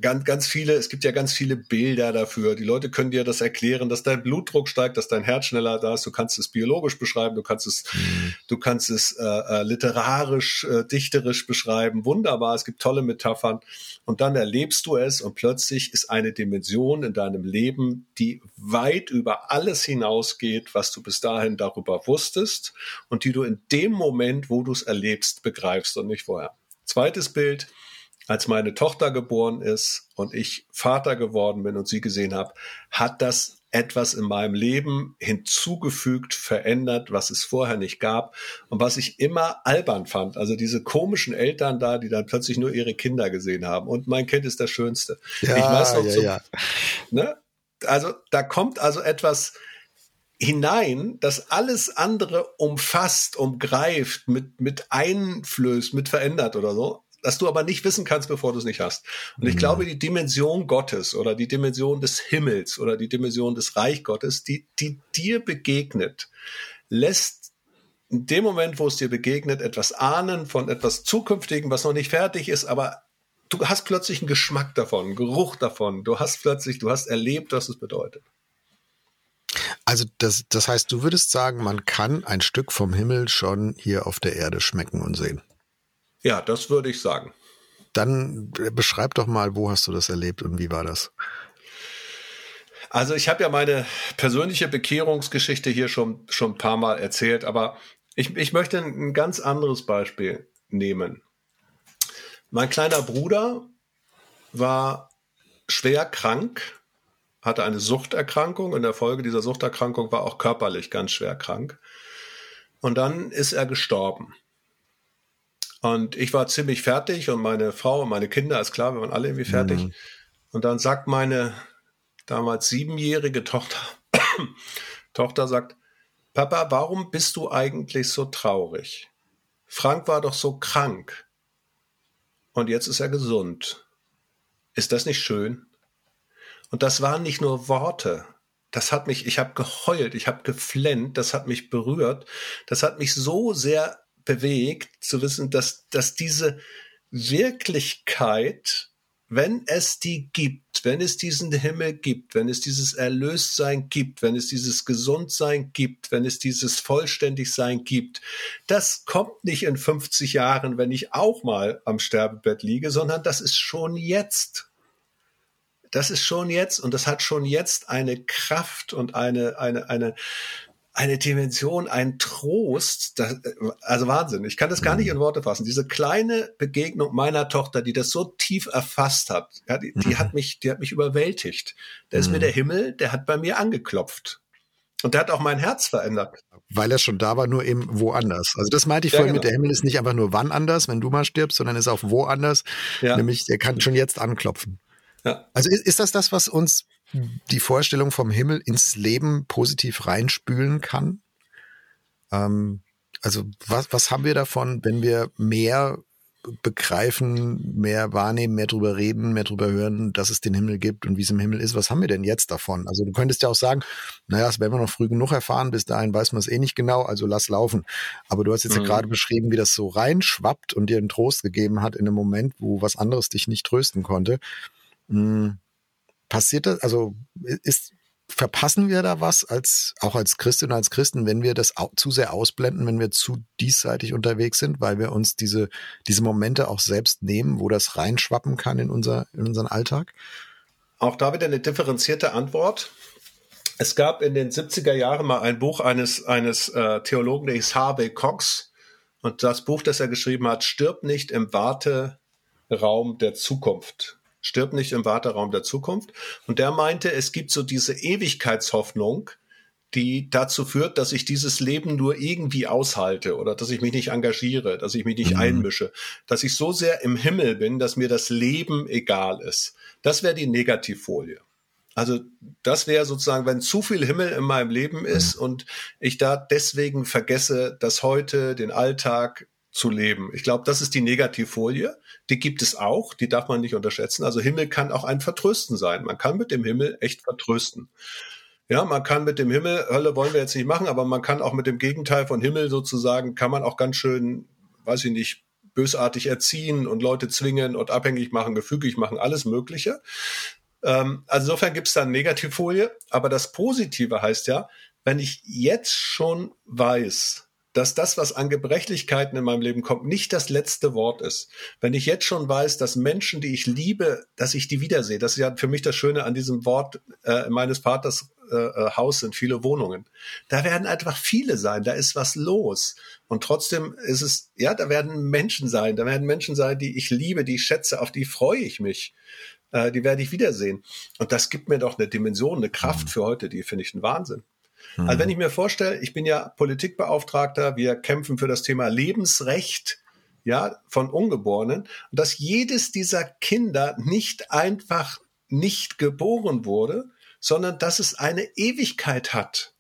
ganz, ganz viele, es gibt ja ganz viele Bilder dafür. Die Leute können dir das erklären, dass dein Blutdruck steigt, dass dein Herz schneller da ist. Du kannst es biologisch beschreiben, du kannst es, mhm. du kannst es äh, äh, literarisch, äh, dichterisch beschreiben. Wunderbar, es gibt tolle Metaphern. Und dann erlebst du es und plötzlich ist eine Dimension in deinem Leben, die weit über alles hinausgeht, was du bis dahin darüber wusstest und die du in dem Moment, wo du es erlebst, begreifst und nicht vorher. Zweites Bild, als meine Tochter geboren ist und ich Vater geworden bin und sie gesehen habe, hat das etwas in meinem Leben hinzugefügt, verändert, was es vorher nicht gab und was ich immer albern fand. Also diese komischen Eltern da, die dann plötzlich nur ihre Kinder gesehen haben. Und mein Kind ist das Schönste. Ja, ich weiß noch ja, so, ja. Ne? Also da kommt also etwas, hinein, das alles andere umfasst, umgreift, mit, mit einflößt, mit verändert oder so, dass du aber nicht wissen kannst, bevor du es nicht hast. Und ich mhm. glaube, die Dimension Gottes oder die Dimension des Himmels oder die Dimension des Reich Gottes, die, die dir begegnet, lässt in dem Moment, wo es dir begegnet, etwas ahnen von etwas Zukünftigen, was noch nicht fertig ist, aber du hast plötzlich einen Geschmack davon, einen Geruch davon. Du hast plötzlich, du hast erlebt, was es bedeutet. Also das, das heißt, du würdest sagen, man kann ein Stück vom Himmel schon hier auf der Erde schmecken und sehen. Ja, das würde ich sagen. Dann beschreib doch mal, wo hast du das erlebt und wie war das? Also ich habe ja meine persönliche Bekehrungsgeschichte hier schon, schon ein paar Mal erzählt, aber ich, ich möchte ein ganz anderes Beispiel nehmen. Mein kleiner Bruder war schwer krank hatte eine Suchterkrankung. In der Folge dieser Suchterkrankung war auch körperlich ganz schwer krank. Und dann ist er gestorben. Und ich war ziemlich fertig und meine Frau und meine Kinder, ist klar, wir waren alle irgendwie fertig. Mhm. Und dann sagt meine damals siebenjährige Tochter, Tochter sagt, Papa, warum bist du eigentlich so traurig? Frank war doch so krank. Und jetzt ist er gesund. Ist das nicht schön? Und das waren nicht nur Worte. Das hat mich, ich habe geheult, ich habe geflennt, das hat mich berührt, das hat mich so sehr bewegt, zu wissen, dass, dass diese Wirklichkeit, wenn es die gibt, wenn es diesen Himmel gibt, wenn es dieses Erlöstsein gibt, wenn es dieses Gesundsein gibt, wenn es dieses Vollständigsein gibt, das kommt nicht in 50 Jahren, wenn ich auch mal am Sterbebett liege, sondern das ist schon jetzt das ist schon jetzt und das hat schon jetzt eine Kraft und eine, eine, eine, eine Dimension, ein Trost, das, also Wahnsinn. Ich kann das gar nicht in Worte fassen. Diese kleine Begegnung meiner Tochter, die das so tief erfasst hat, ja, die, die mhm. hat mich, die hat mich überwältigt. Da ist mhm. mir der Himmel, der hat bei mir angeklopft. Und der hat auch mein Herz verändert. Weil er schon da war, nur eben woanders. Also das meinte ich ja, vorhin genau. mit, der Himmel ist nicht einfach nur wann anders, wenn du mal stirbst, sondern ist auch woanders. Ja. Nämlich, der kann schon jetzt anklopfen. Ja. Also ist, ist das das, was uns die Vorstellung vom Himmel ins Leben positiv reinspülen kann? Ähm, also was, was haben wir davon, wenn wir mehr begreifen, mehr wahrnehmen, mehr drüber reden, mehr drüber hören, dass es den Himmel gibt und wie es im Himmel ist. Was haben wir denn jetzt davon? Also du könntest ja auch sagen, naja, das werden wir noch früh genug erfahren, bis dahin weiß man es eh nicht genau, also lass laufen. Aber du hast jetzt mhm. ja gerade beschrieben, wie das so reinschwappt und dir einen Trost gegeben hat in einem Moment, wo was anderes dich nicht trösten konnte. Hm, passiert das, also ist, verpassen wir da was als, auch als Christin als Christen, wenn wir das zu sehr ausblenden, wenn wir zu diesseitig unterwegs sind, weil wir uns diese, diese Momente auch selbst nehmen, wo das reinschwappen kann in unser, in unseren Alltag? Auch da wieder eine differenzierte Antwort. Es gab in den 70er Jahren mal ein Buch eines, eines äh, Theologen, der hieß Harvey Cox. Und das Buch, das er geschrieben hat, stirbt nicht im Warteraum der Zukunft stirbt nicht im Warteraum der Zukunft. Und der meinte, es gibt so diese Ewigkeitshoffnung, die dazu führt, dass ich dieses Leben nur irgendwie aushalte oder dass ich mich nicht engagiere, dass ich mich nicht mhm. einmische, dass ich so sehr im Himmel bin, dass mir das Leben egal ist. Das wäre die Negativfolie. Also das wäre sozusagen, wenn zu viel Himmel in meinem Leben ist mhm. und ich da deswegen vergesse, das heute, den Alltag, zu leben. Ich glaube, das ist die Negativfolie. Die gibt es auch, die darf man nicht unterschätzen. Also Himmel kann auch ein Vertrösten sein. Man kann mit dem Himmel echt vertrösten. Ja, man kann mit dem Himmel, Hölle wollen wir jetzt nicht machen, aber man kann auch mit dem Gegenteil von Himmel sozusagen, kann man auch ganz schön weiß ich nicht, bösartig erziehen und Leute zwingen und abhängig machen, gefügig machen, alles Mögliche. Ähm, also insofern gibt es da eine Negativfolie, aber das Positive heißt ja, wenn ich jetzt schon weiß, dass das, was an Gebrechlichkeiten in meinem Leben kommt, nicht das letzte Wort ist. Wenn ich jetzt schon weiß, dass Menschen, die ich liebe, dass ich die wiedersehe, das ist ja für mich das Schöne an diesem Wort äh, meines Vaters äh, äh Haus sind viele Wohnungen. Da werden einfach viele sein, da ist was los. Und trotzdem ist es, ja, da werden Menschen sein, da werden Menschen sein, die ich liebe, die ich schätze, auf die freue ich mich. Äh, die werde ich wiedersehen. Und das gibt mir doch eine Dimension, eine Kraft mhm. für heute, die finde ich ein Wahnsinn. Mhm. Also wenn ich mir vorstelle, ich bin ja Politikbeauftragter, wir kämpfen für das Thema Lebensrecht, ja, von Ungeborenen, und dass jedes dieser Kinder nicht einfach nicht geboren wurde, sondern dass es eine Ewigkeit hat.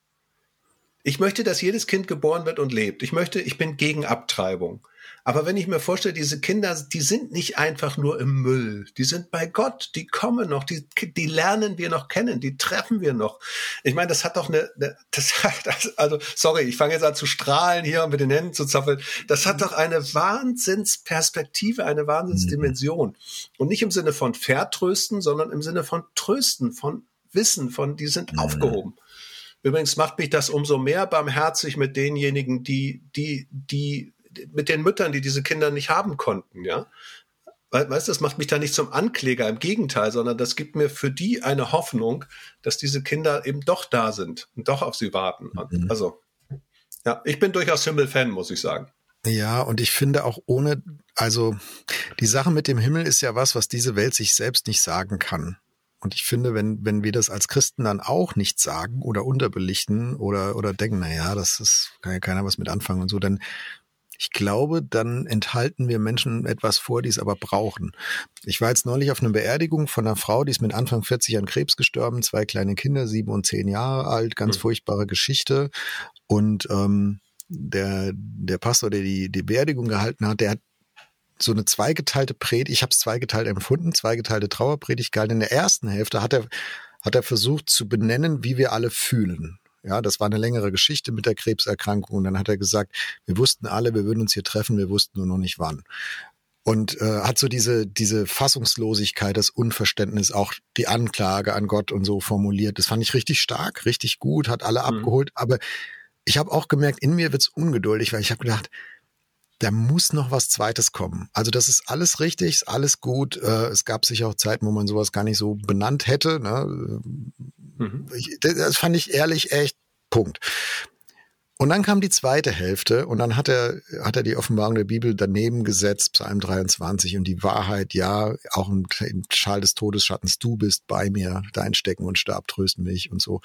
Ich möchte, dass jedes Kind geboren wird und lebt. Ich möchte, ich bin gegen Abtreibung. Aber wenn ich mir vorstelle, diese Kinder, die sind nicht einfach nur im Müll, die sind bei Gott, die kommen noch, die, die lernen wir noch kennen, die treffen wir noch. Ich meine, das hat doch eine, eine das hat, also sorry, ich fange jetzt an zu strahlen hier und mit den Händen zu zappeln. Das hat doch eine Wahnsinnsperspektive, eine Wahnsinnsdimension. Und nicht im Sinne von vertrösten, sondern im Sinne von trösten, von Wissen, von die sind mhm. aufgehoben. Übrigens macht mich das umso mehr barmherzig mit denjenigen, die, die, die mit den Müttern, die diese Kinder nicht haben konnten, ja. Weißt du, das macht mich da nicht zum Ankläger, im Gegenteil, sondern das gibt mir für die eine Hoffnung, dass diese Kinder eben doch da sind und doch auf sie warten. Mhm. Also, ja, ich bin durchaus Himmel-Fan, muss ich sagen. Ja, und ich finde auch ohne, also die Sache mit dem Himmel ist ja was, was diese Welt sich selbst nicht sagen kann. Und ich finde, wenn, wenn wir das als Christen dann auch nicht sagen oder unterbelichten oder, oder denken, na ja, das ist, kann ja keiner was mit anfangen und so, dann ich glaube, dann enthalten wir Menschen etwas vor, die es aber brauchen. Ich war jetzt neulich auf einer Beerdigung von einer Frau, die ist mit Anfang 40 an Krebs gestorben, zwei kleine Kinder, sieben und zehn Jahre alt, ganz mhm. furchtbare Geschichte. Und ähm, der, der Pastor, der die, die Beerdigung gehalten hat, der hat so eine zweigeteilte Predigt, ich habe es zweigeteilt empfunden, zweigeteilte Trauerpredigt gehalten. In der ersten Hälfte hat er, hat er versucht zu benennen, wie wir alle fühlen. Ja, das war eine längere Geschichte mit der Krebserkrankung. Und dann hat er gesagt, wir wussten alle, wir würden uns hier treffen, wir wussten nur noch nicht wann. Und äh, hat so diese, diese Fassungslosigkeit, das Unverständnis, auch die Anklage an Gott und so formuliert. Das fand ich richtig stark, richtig gut, hat alle mhm. abgeholt. Aber ich habe auch gemerkt, in mir wird's ungeduldig, weil ich habe gedacht, da muss noch was Zweites kommen. Also das ist alles richtig, ist alles gut. Äh, es gab sicher auch Zeiten, wo man sowas gar nicht so benannt hätte. Ne? Mhm. Das fand ich ehrlich echt Punkt. Und dann kam die zweite Hälfte und dann hat er, hat er die Offenbarung der Bibel daneben gesetzt, Psalm 23 und die Wahrheit, ja, auch im, im Schal des Todesschattens, du bist bei mir, dein Stecken und Stab trösten mich und so.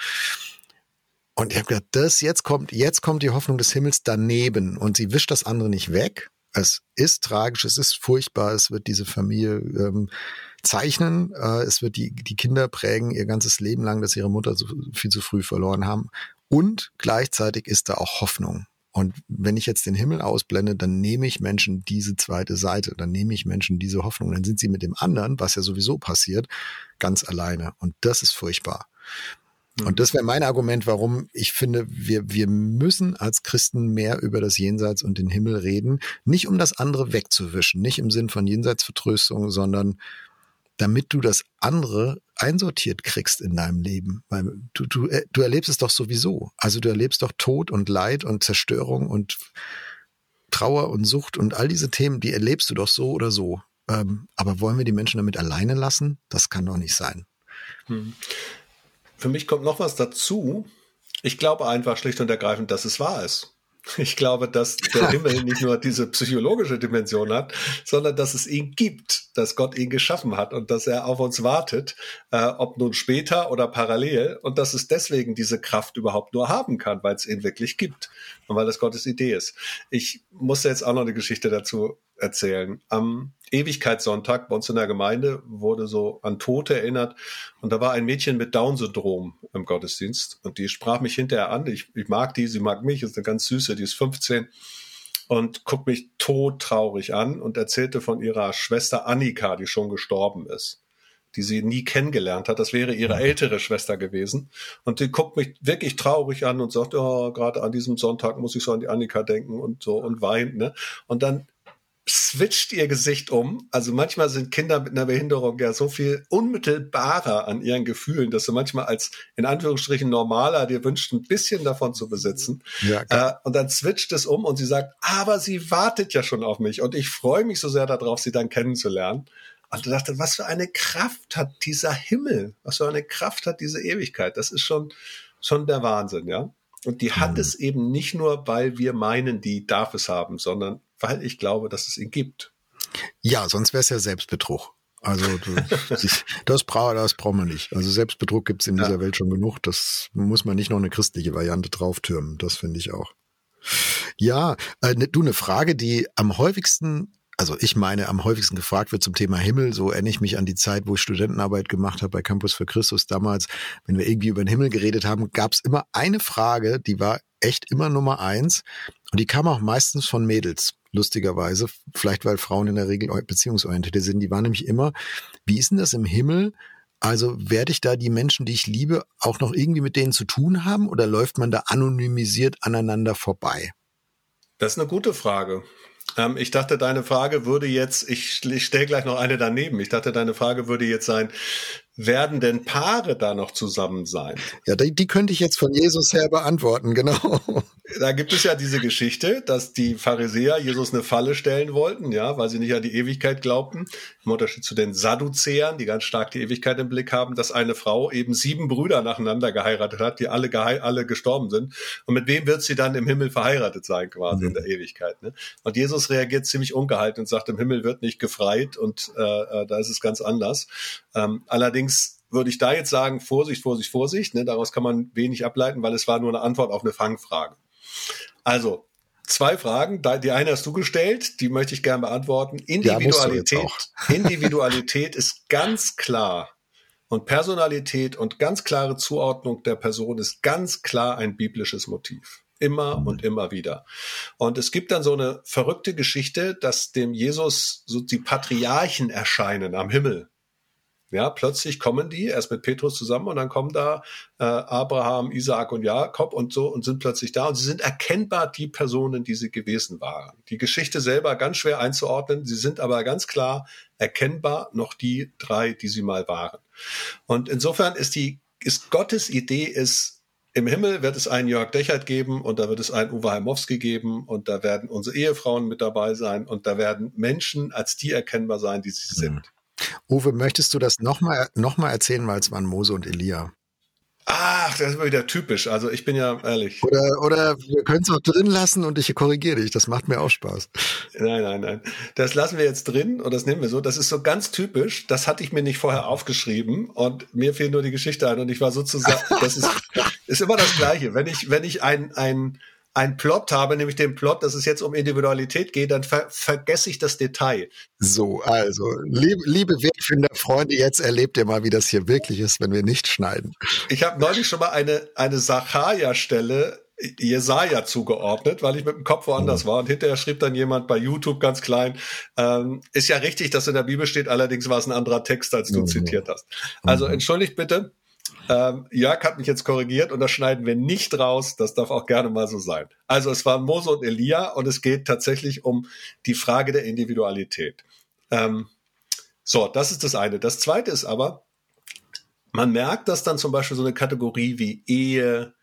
Und ich habe gedacht, das jetzt kommt, jetzt kommt die Hoffnung des Himmels daneben und sie wischt das andere nicht weg. Es ist tragisch, es ist furchtbar, es wird diese Familie ähm, zeichnen. Äh, es wird die, die Kinder prägen ihr ganzes Leben lang, dass ihre Mutter so viel zu früh verloren haben. Und gleichzeitig ist da auch Hoffnung. Und wenn ich jetzt den Himmel ausblende, dann nehme ich Menschen diese zweite Seite, dann nehme ich Menschen diese Hoffnung, dann sind sie mit dem anderen, was ja sowieso passiert, ganz alleine. Und das ist furchtbar. Und mhm. das wäre mein Argument, warum ich finde, wir, wir müssen als Christen mehr über das Jenseits und den Himmel reden. Nicht um das andere wegzuwischen, nicht im Sinn von Jenseitsvertröstung, sondern damit du das andere einsortiert kriegst in deinem Leben. Weil du, du, äh, du erlebst es doch sowieso. Also du erlebst doch Tod und Leid und Zerstörung und Trauer und Sucht und all diese Themen, die erlebst du doch so oder so. Ähm, aber wollen wir die Menschen damit alleine lassen? Das kann doch nicht sein. Für mich kommt noch was dazu. Ich glaube einfach schlicht und ergreifend, dass es wahr ist. Ich glaube, dass der Himmel nicht nur diese psychologische Dimension hat, sondern dass es ihn gibt, dass Gott ihn geschaffen hat und dass er auf uns wartet, äh, ob nun später oder parallel und dass es deswegen diese Kraft überhaupt nur haben kann, weil es ihn wirklich gibt und weil das Gottes Idee ist. Ich muss jetzt auch noch eine Geschichte dazu erzählen. Am Ewigkeitssonntag bei uns in der Gemeinde wurde so an Tote erinnert und da war ein Mädchen mit Down-Syndrom im Gottesdienst und die sprach mich hinterher an. Ich, ich mag die, sie mag mich, ist eine ganz süße, die ist 15 und guckt mich todtraurig an und erzählte von ihrer Schwester Annika, die schon gestorben ist. die sie nie kennengelernt hat. Das wäre ihre mhm. ältere Schwester gewesen. Und die guckt mich wirklich traurig an und sagt, ja, oh, gerade an diesem Sonntag muss ich so an die Annika denken und so und weint. Ne? Und dann switcht ihr Gesicht um. Also manchmal sind Kinder mit einer Behinderung ja so viel unmittelbarer an ihren Gefühlen, dass du manchmal als in Anführungsstrichen normaler dir wünscht, ein bisschen davon zu besitzen. Ja, äh, und dann switcht es um und sie sagt, aber sie wartet ja schon auf mich und ich freue mich so sehr darauf, sie dann kennenzulernen. Und du dachte, was für eine Kraft hat dieser Himmel? Was für eine Kraft hat diese Ewigkeit? Das ist schon, schon der Wahnsinn, ja. Und die hat mhm. es eben nicht nur, weil wir meinen, die darf es haben, sondern weil ich glaube, dass es ihn gibt. Ja, sonst wäre es ja Selbstbetrug. Also das, braucht das braucht man nicht. Also Selbstbetrug gibt es in dieser ja. Welt schon genug. Das muss man nicht noch eine christliche Variante drauftürmen. Das finde ich auch. Ja, äh, ne, du eine Frage, die am häufigsten also ich meine, am häufigsten gefragt wird zum Thema Himmel. So erinnere ich mich an die Zeit, wo ich Studentenarbeit gemacht habe bei Campus für Christus damals. Wenn wir irgendwie über den Himmel geredet haben, gab es immer eine Frage, die war echt immer Nummer eins. Und die kam auch meistens von Mädels, lustigerweise. Vielleicht, weil Frauen in der Regel beziehungsorientierte sind. Die waren nämlich immer, wie ist denn das im Himmel? Also werde ich da die Menschen, die ich liebe, auch noch irgendwie mit denen zu tun haben oder läuft man da anonymisiert aneinander vorbei? Das ist eine gute Frage. Ähm, ich dachte, deine Frage würde jetzt, ich, ich stelle gleich noch eine daneben. Ich dachte, deine Frage würde jetzt sein, werden denn Paare da noch zusammen sein? Ja, die, die könnte ich jetzt von Jesus her beantworten, genau. Da gibt es ja diese Geschichte, dass die Pharisäer Jesus eine Falle stellen wollten, ja, weil sie nicht an die Ewigkeit glaubten. Im Unterschied zu den Sadduzäern, die ganz stark die Ewigkeit im Blick haben, dass eine Frau eben sieben Brüder nacheinander geheiratet hat, die alle, alle gestorben sind. Und mit wem wird sie dann im Himmel verheiratet sein, quasi mhm. in der Ewigkeit? Ne? Und Jesus reagiert ziemlich ungehalten und sagt, im Himmel wird nicht gefreit und äh, äh da ist es ganz anders. Ähm, allerdings würde ich da jetzt sagen, Vorsicht, Vorsicht, Vorsicht. Ne? Daraus kann man wenig ableiten, weil es war nur eine Antwort auf eine Fangfrage. Also, zwei Fragen. Die eine hast du gestellt, die möchte ich gerne beantworten. Individualität, ja, Individualität ist ganz klar. Und Personalität und ganz klare Zuordnung der Person ist ganz klar ein biblisches Motiv. Immer und immer wieder. Und es gibt dann so eine verrückte Geschichte, dass dem Jesus so die Patriarchen erscheinen am Himmel. Ja, plötzlich kommen die erst mit Petrus zusammen und dann kommen da äh, Abraham, Isaak und Jakob und so und sind plötzlich da und sie sind erkennbar die Personen, die sie gewesen waren. Die Geschichte selber ganz schwer einzuordnen, sie sind aber ganz klar erkennbar noch die drei, die sie mal waren. Und insofern ist die ist Gottes Idee ist im Himmel wird es einen Jörg Dechert geben und da wird es einen Uwe Heimowski geben und da werden unsere Ehefrauen mit dabei sein und da werden Menschen als die erkennbar sein, die sie sind. Uwe, möchtest du das nochmal noch mal erzählen, weil es waren Mose und Elia? Ach, das ist wieder typisch. Also ich bin ja ehrlich. Oder, oder wir können es auch drin lassen und ich korrigiere dich. Das macht mir auch Spaß. Nein, nein, nein. Das lassen wir jetzt drin und das nehmen wir so. Das ist so ganz typisch. Das hatte ich mir nicht vorher aufgeschrieben und mir fehlt nur die Geschichte ein und ich war sozusagen, das ist, ist immer das Gleiche. Wenn ich, wenn ich ein, ein, ein Plot habe, nämlich den Plot, dass es jetzt um Individualität geht, dann ver vergesse ich das Detail. So, also, liebe, liebe Wegfinder-Freunde, jetzt erlebt ihr mal, wie das hier wirklich ist, wenn wir nicht schneiden. Ich habe neulich schon mal eine, eine Sachaja-Stelle Jesaja zugeordnet, weil ich mit dem Kopf woanders war. Und hinterher schrieb dann jemand bei YouTube ganz klein, ähm, ist ja richtig, dass in der Bibel steht, allerdings war es ein anderer Text, als du mhm. zitiert hast. Also mhm. entschuldigt bitte, ähm, Jörg hat mich jetzt korrigiert und das schneiden wir nicht raus. Das darf auch gerne mal so sein. Also es waren Mose und Elia und es geht tatsächlich um die Frage der Individualität. Ähm, so, das ist das eine. Das zweite ist aber, man merkt, dass dann zum Beispiel so eine Kategorie wie Ehe,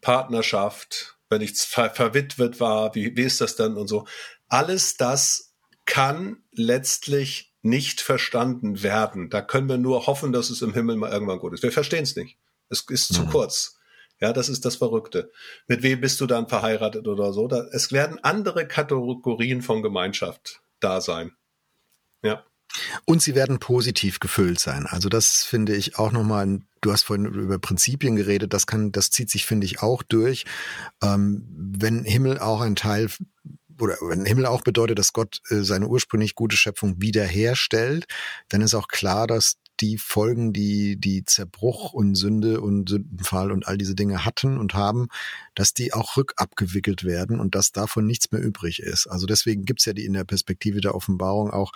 Partnerschaft, wenn ich ver verwitwet war, wie, wie ist das dann und so. Alles das kann letztlich nicht verstanden werden. Da können wir nur hoffen, dass es im Himmel mal irgendwann gut ist. Wir verstehen es nicht. Es ist mhm. zu kurz. Ja, das ist das Verrückte. Mit wem bist du dann verheiratet oder so? Da, es werden andere Kategorien von Gemeinschaft da sein. Ja. Und sie werden positiv gefüllt sein. Also das finde ich auch nochmal, du hast vorhin über Prinzipien geredet, das kann, das zieht sich, finde ich, auch durch. Ähm, wenn Himmel auch ein Teil oder wenn Himmel auch bedeutet, dass Gott äh, seine ursprünglich gute Schöpfung wiederherstellt, dann ist auch klar, dass die Folgen, die die Zerbruch und Sünde und Sündenfall und all diese Dinge hatten und haben, dass die auch rückabgewickelt werden und dass davon nichts mehr übrig ist. Also deswegen gibt's ja die in der Perspektive der Offenbarung auch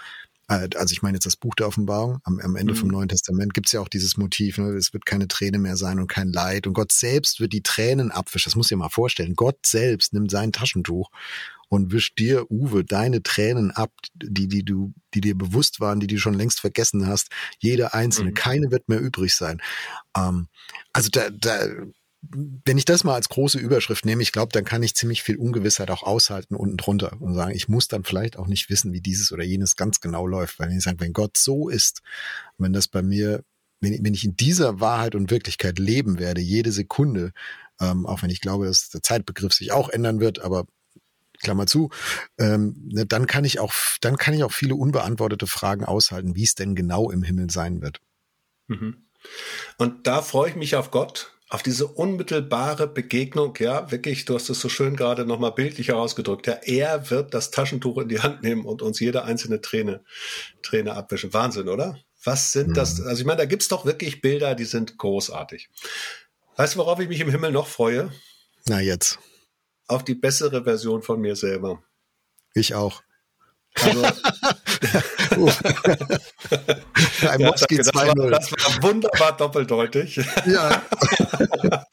äh, also ich meine jetzt das Buch der Offenbarung, am, am Ende mhm. vom Neuen Testament gibt's ja auch dieses Motiv, ne, es wird keine Träne mehr sein und kein Leid und Gott selbst wird die Tränen abwischen. Das muss ich dir mal vorstellen. Gott selbst nimmt sein Taschentuch und wischt dir, Uwe, deine Tränen ab, die, die du, die dir bewusst waren, die du schon längst vergessen hast. Jede einzelne, mhm. keine wird mehr übrig sein. Ähm, also da, da wenn ich das mal als große Überschrift nehme, ich glaube, dann kann ich ziemlich viel Ungewissheit auch aushalten unten drunter und sagen, ich muss dann vielleicht auch nicht wissen, wie dieses oder jenes ganz genau läuft. Weil ich sage, wenn Gott so ist, wenn das bei mir, wenn, wenn ich in dieser Wahrheit und Wirklichkeit leben werde, jede Sekunde, ähm, auch wenn ich glaube, dass der Zeitbegriff sich auch ändern wird, aber Klammer zu, ähm, ne, dann kann ich auch, dann kann ich auch viele unbeantwortete Fragen aushalten, wie es denn genau im Himmel sein wird. Mhm. Und da freue ich mich auf Gott, auf diese unmittelbare Begegnung, ja, wirklich, du hast es so schön gerade nochmal bildlich herausgedrückt, ja, er wird das Taschentuch in die Hand nehmen und uns jede einzelne Träne, Träne abwischen. Wahnsinn, oder? Was sind mhm. das? Also ich meine, da gibt's doch wirklich Bilder, die sind großartig. Weißt du, worauf ich mich im Himmel noch freue? Na jetzt. Auf die bessere Version von mir selber. Ich auch. Also, Ein ja, Moski das, war, das war wunderbar doppeldeutig. Ja.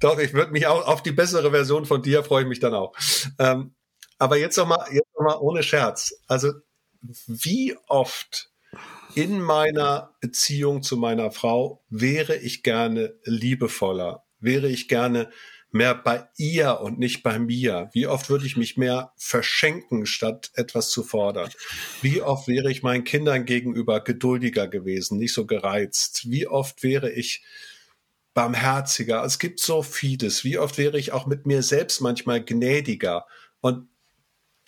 Doch, ich würde mich auch auf die bessere Version von dir freue ich mich dann auch. Ähm, aber jetzt nochmal, jetzt noch mal ohne Scherz. Also, wie oft in meiner Beziehung zu meiner Frau wäre ich gerne liebevoller, wäre ich gerne mehr bei ihr und nicht bei mir? Wie oft würde ich mich mehr verschenken, statt etwas zu fordern? Wie oft wäre ich meinen Kindern gegenüber geduldiger gewesen, nicht so gereizt? Wie oft wäre ich barmherziger? Es gibt so vieles. Wie oft wäre ich auch mit mir selbst manchmal gnädiger? Und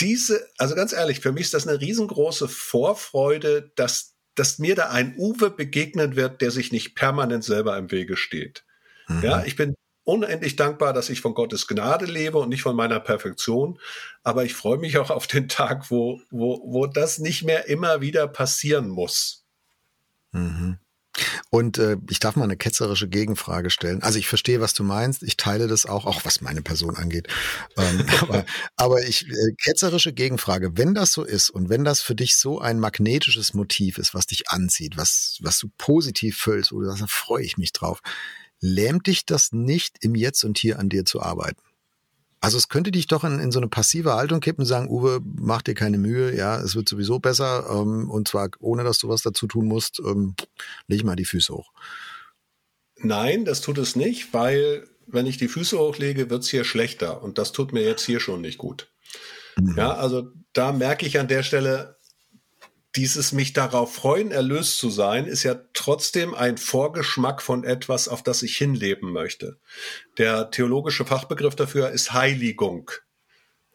diese, also ganz ehrlich, für mich ist das eine riesengroße Vorfreude, dass, dass mir da ein Uwe begegnen wird, der sich nicht permanent selber im Wege steht. Mhm. Ja, ich bin unendlich dankbar, dass ich von Gottes Gnade lebe und nicht von meiner Perfektion. Aber ich freue mich auch auf den Tag, wo, wo, wo das nicht mehr immer wieder passieren muss. Mhm. Und äh, ich darf mal eine ketzerische Gegenfrage stellen. Also ich verstehe, was du meinst. Ich teile das auch, auch was meine Person angeht. Ähm, aber, aber ich äh, ketzerische Gegenfrage. Wenn das so ist und wenn das für dich so ein magnetisches Motiv ist, was dich anzieht, was was du positiv füllst, oder da freue ich mich drauf lähmt dich das nicht, im Jetzt und Hier an dir zu arbeiten? Also es könnte dich doch in, in so eine passive Haltung kippen und sagen, Uwe, mach dir keine Mühe, ja, es wird sowieso besser ähm, und zwar ohne, dass du was dazu tun musst, ähm, leg mal die Füße hoch. Nein, das tut es nicht, weil wenn ich die Füße hochlege, wird's hier schlechter und das tut mir jetzt hier schon nicht gut. Mhm. Ja, also da merke ich an der Stelle, dieses mich darauf freuen, erlöst zu sein, ist ja trotzdem ein Vorgeschmack von etwas, auf das ich hinleben möchte. Der theologische Fachbegriff dafür ist Heiligung.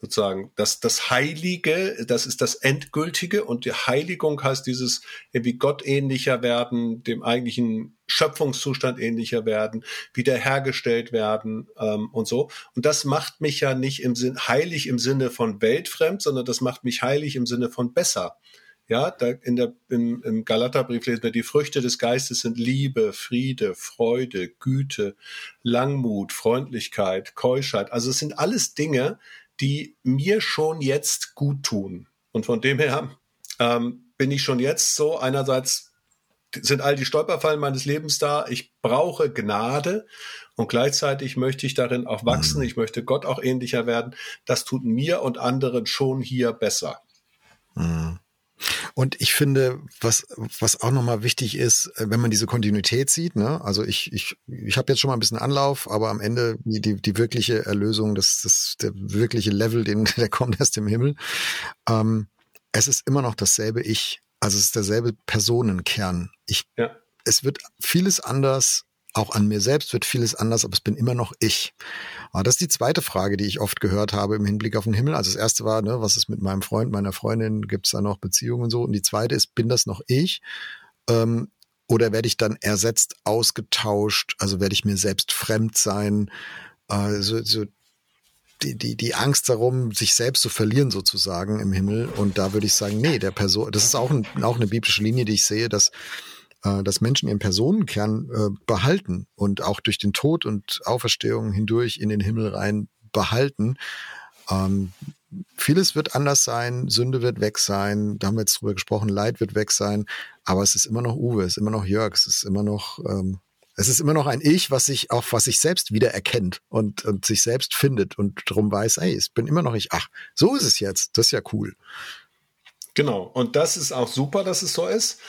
Sozusagen, das, das Heilige, das ist das Endgültige und die Heiligung heißt dieses irgendwie Gott ähnlicher werden, dem eigentlichen Schöpfungszustand ähnlicher werden, wiederhergestellt werden ähm, und so. Und das macht mich ja nicht im Sinn heilig im Sinne von weltfremd, sondern das macht mich heilig im Sinne von besser. Ja, da in der, im, im Galaterbrief lesen wir, die Früchte des Geistes sind Liebe, Friede, Freude, Güte, Langmut, Freundlichkeit, Keuschheit. Also es sind alles Dinge, die mir schon jetzt gut tun. Und von dem her ähm, bin ich schon jetzt so, einerseits sind all die Stolperfallen meines Lebens da, ich brauche Gnade und gleichzeitig möchte ich darin auch wachsen, mhm. ich möchte Gott auch ähnlicher werden. Das tut mir und anderen schon hier besser. Mhm. Und ich finde, was, was auch nochmal wichtig ist, äh, wenn man diese Kontinuität sieht, ne, also ich, ich, ich habe jetzt schon mal ein bisschen Anlauf, aber am Ende die, die, die wirkliche Erlösung, das, das, der wirkliche Level, den, der kommt erst im Himmel. Ähm, es ist immer noch dasselbe Ich. Also es ist derselbe Personenkern. Ich, ja. es wird vieles anders auch an mir selbst wird vieles anders, aber es bin immer noch ich. Aber das ist die zweite Frage, die ich oft gehört habe im Hinblick auf den Himmel. Also das erste war, ne, was ist mit meinem Freund, meiner Freundin, gibt es da noch Beziehungen und so? Und die zweite ist, bin das noch ich? Ähm, oder werde ich dann ersetzt, ausgetauscht? Also werde ich mir selbst fremd sein? Also so die, die, die Angst darum, sich selbst zu verlieren sozusagen im Himmel. Und da würde ich sagen, nee, der Person, das ist auch, ein, auch eine biblische Linie, die ich sehe, dass äh, dass Menschen ihren Personenkern äh, behalten und auch durch den Tod und Auferstehung hindurch in den Himmel rein behalten. Ähm, vieles wird anders sein, Sünde wird weg sein, da haben wir jetzt drüber gesprochen, Leid wird weg sein, aber es ist immer noch Uwe, es ist immer noch Jörg, es ist immer noch, ähm, es ist immer noch ein Ich, was sich auch, was sich selbst wieder erkennt und, und sich selbst findet und darum weiß, ey, ich bin immer noch ich. Ach, so ist es jetzt. Das ist ja cool. Genau. Und das ist auch super, dass es so ist.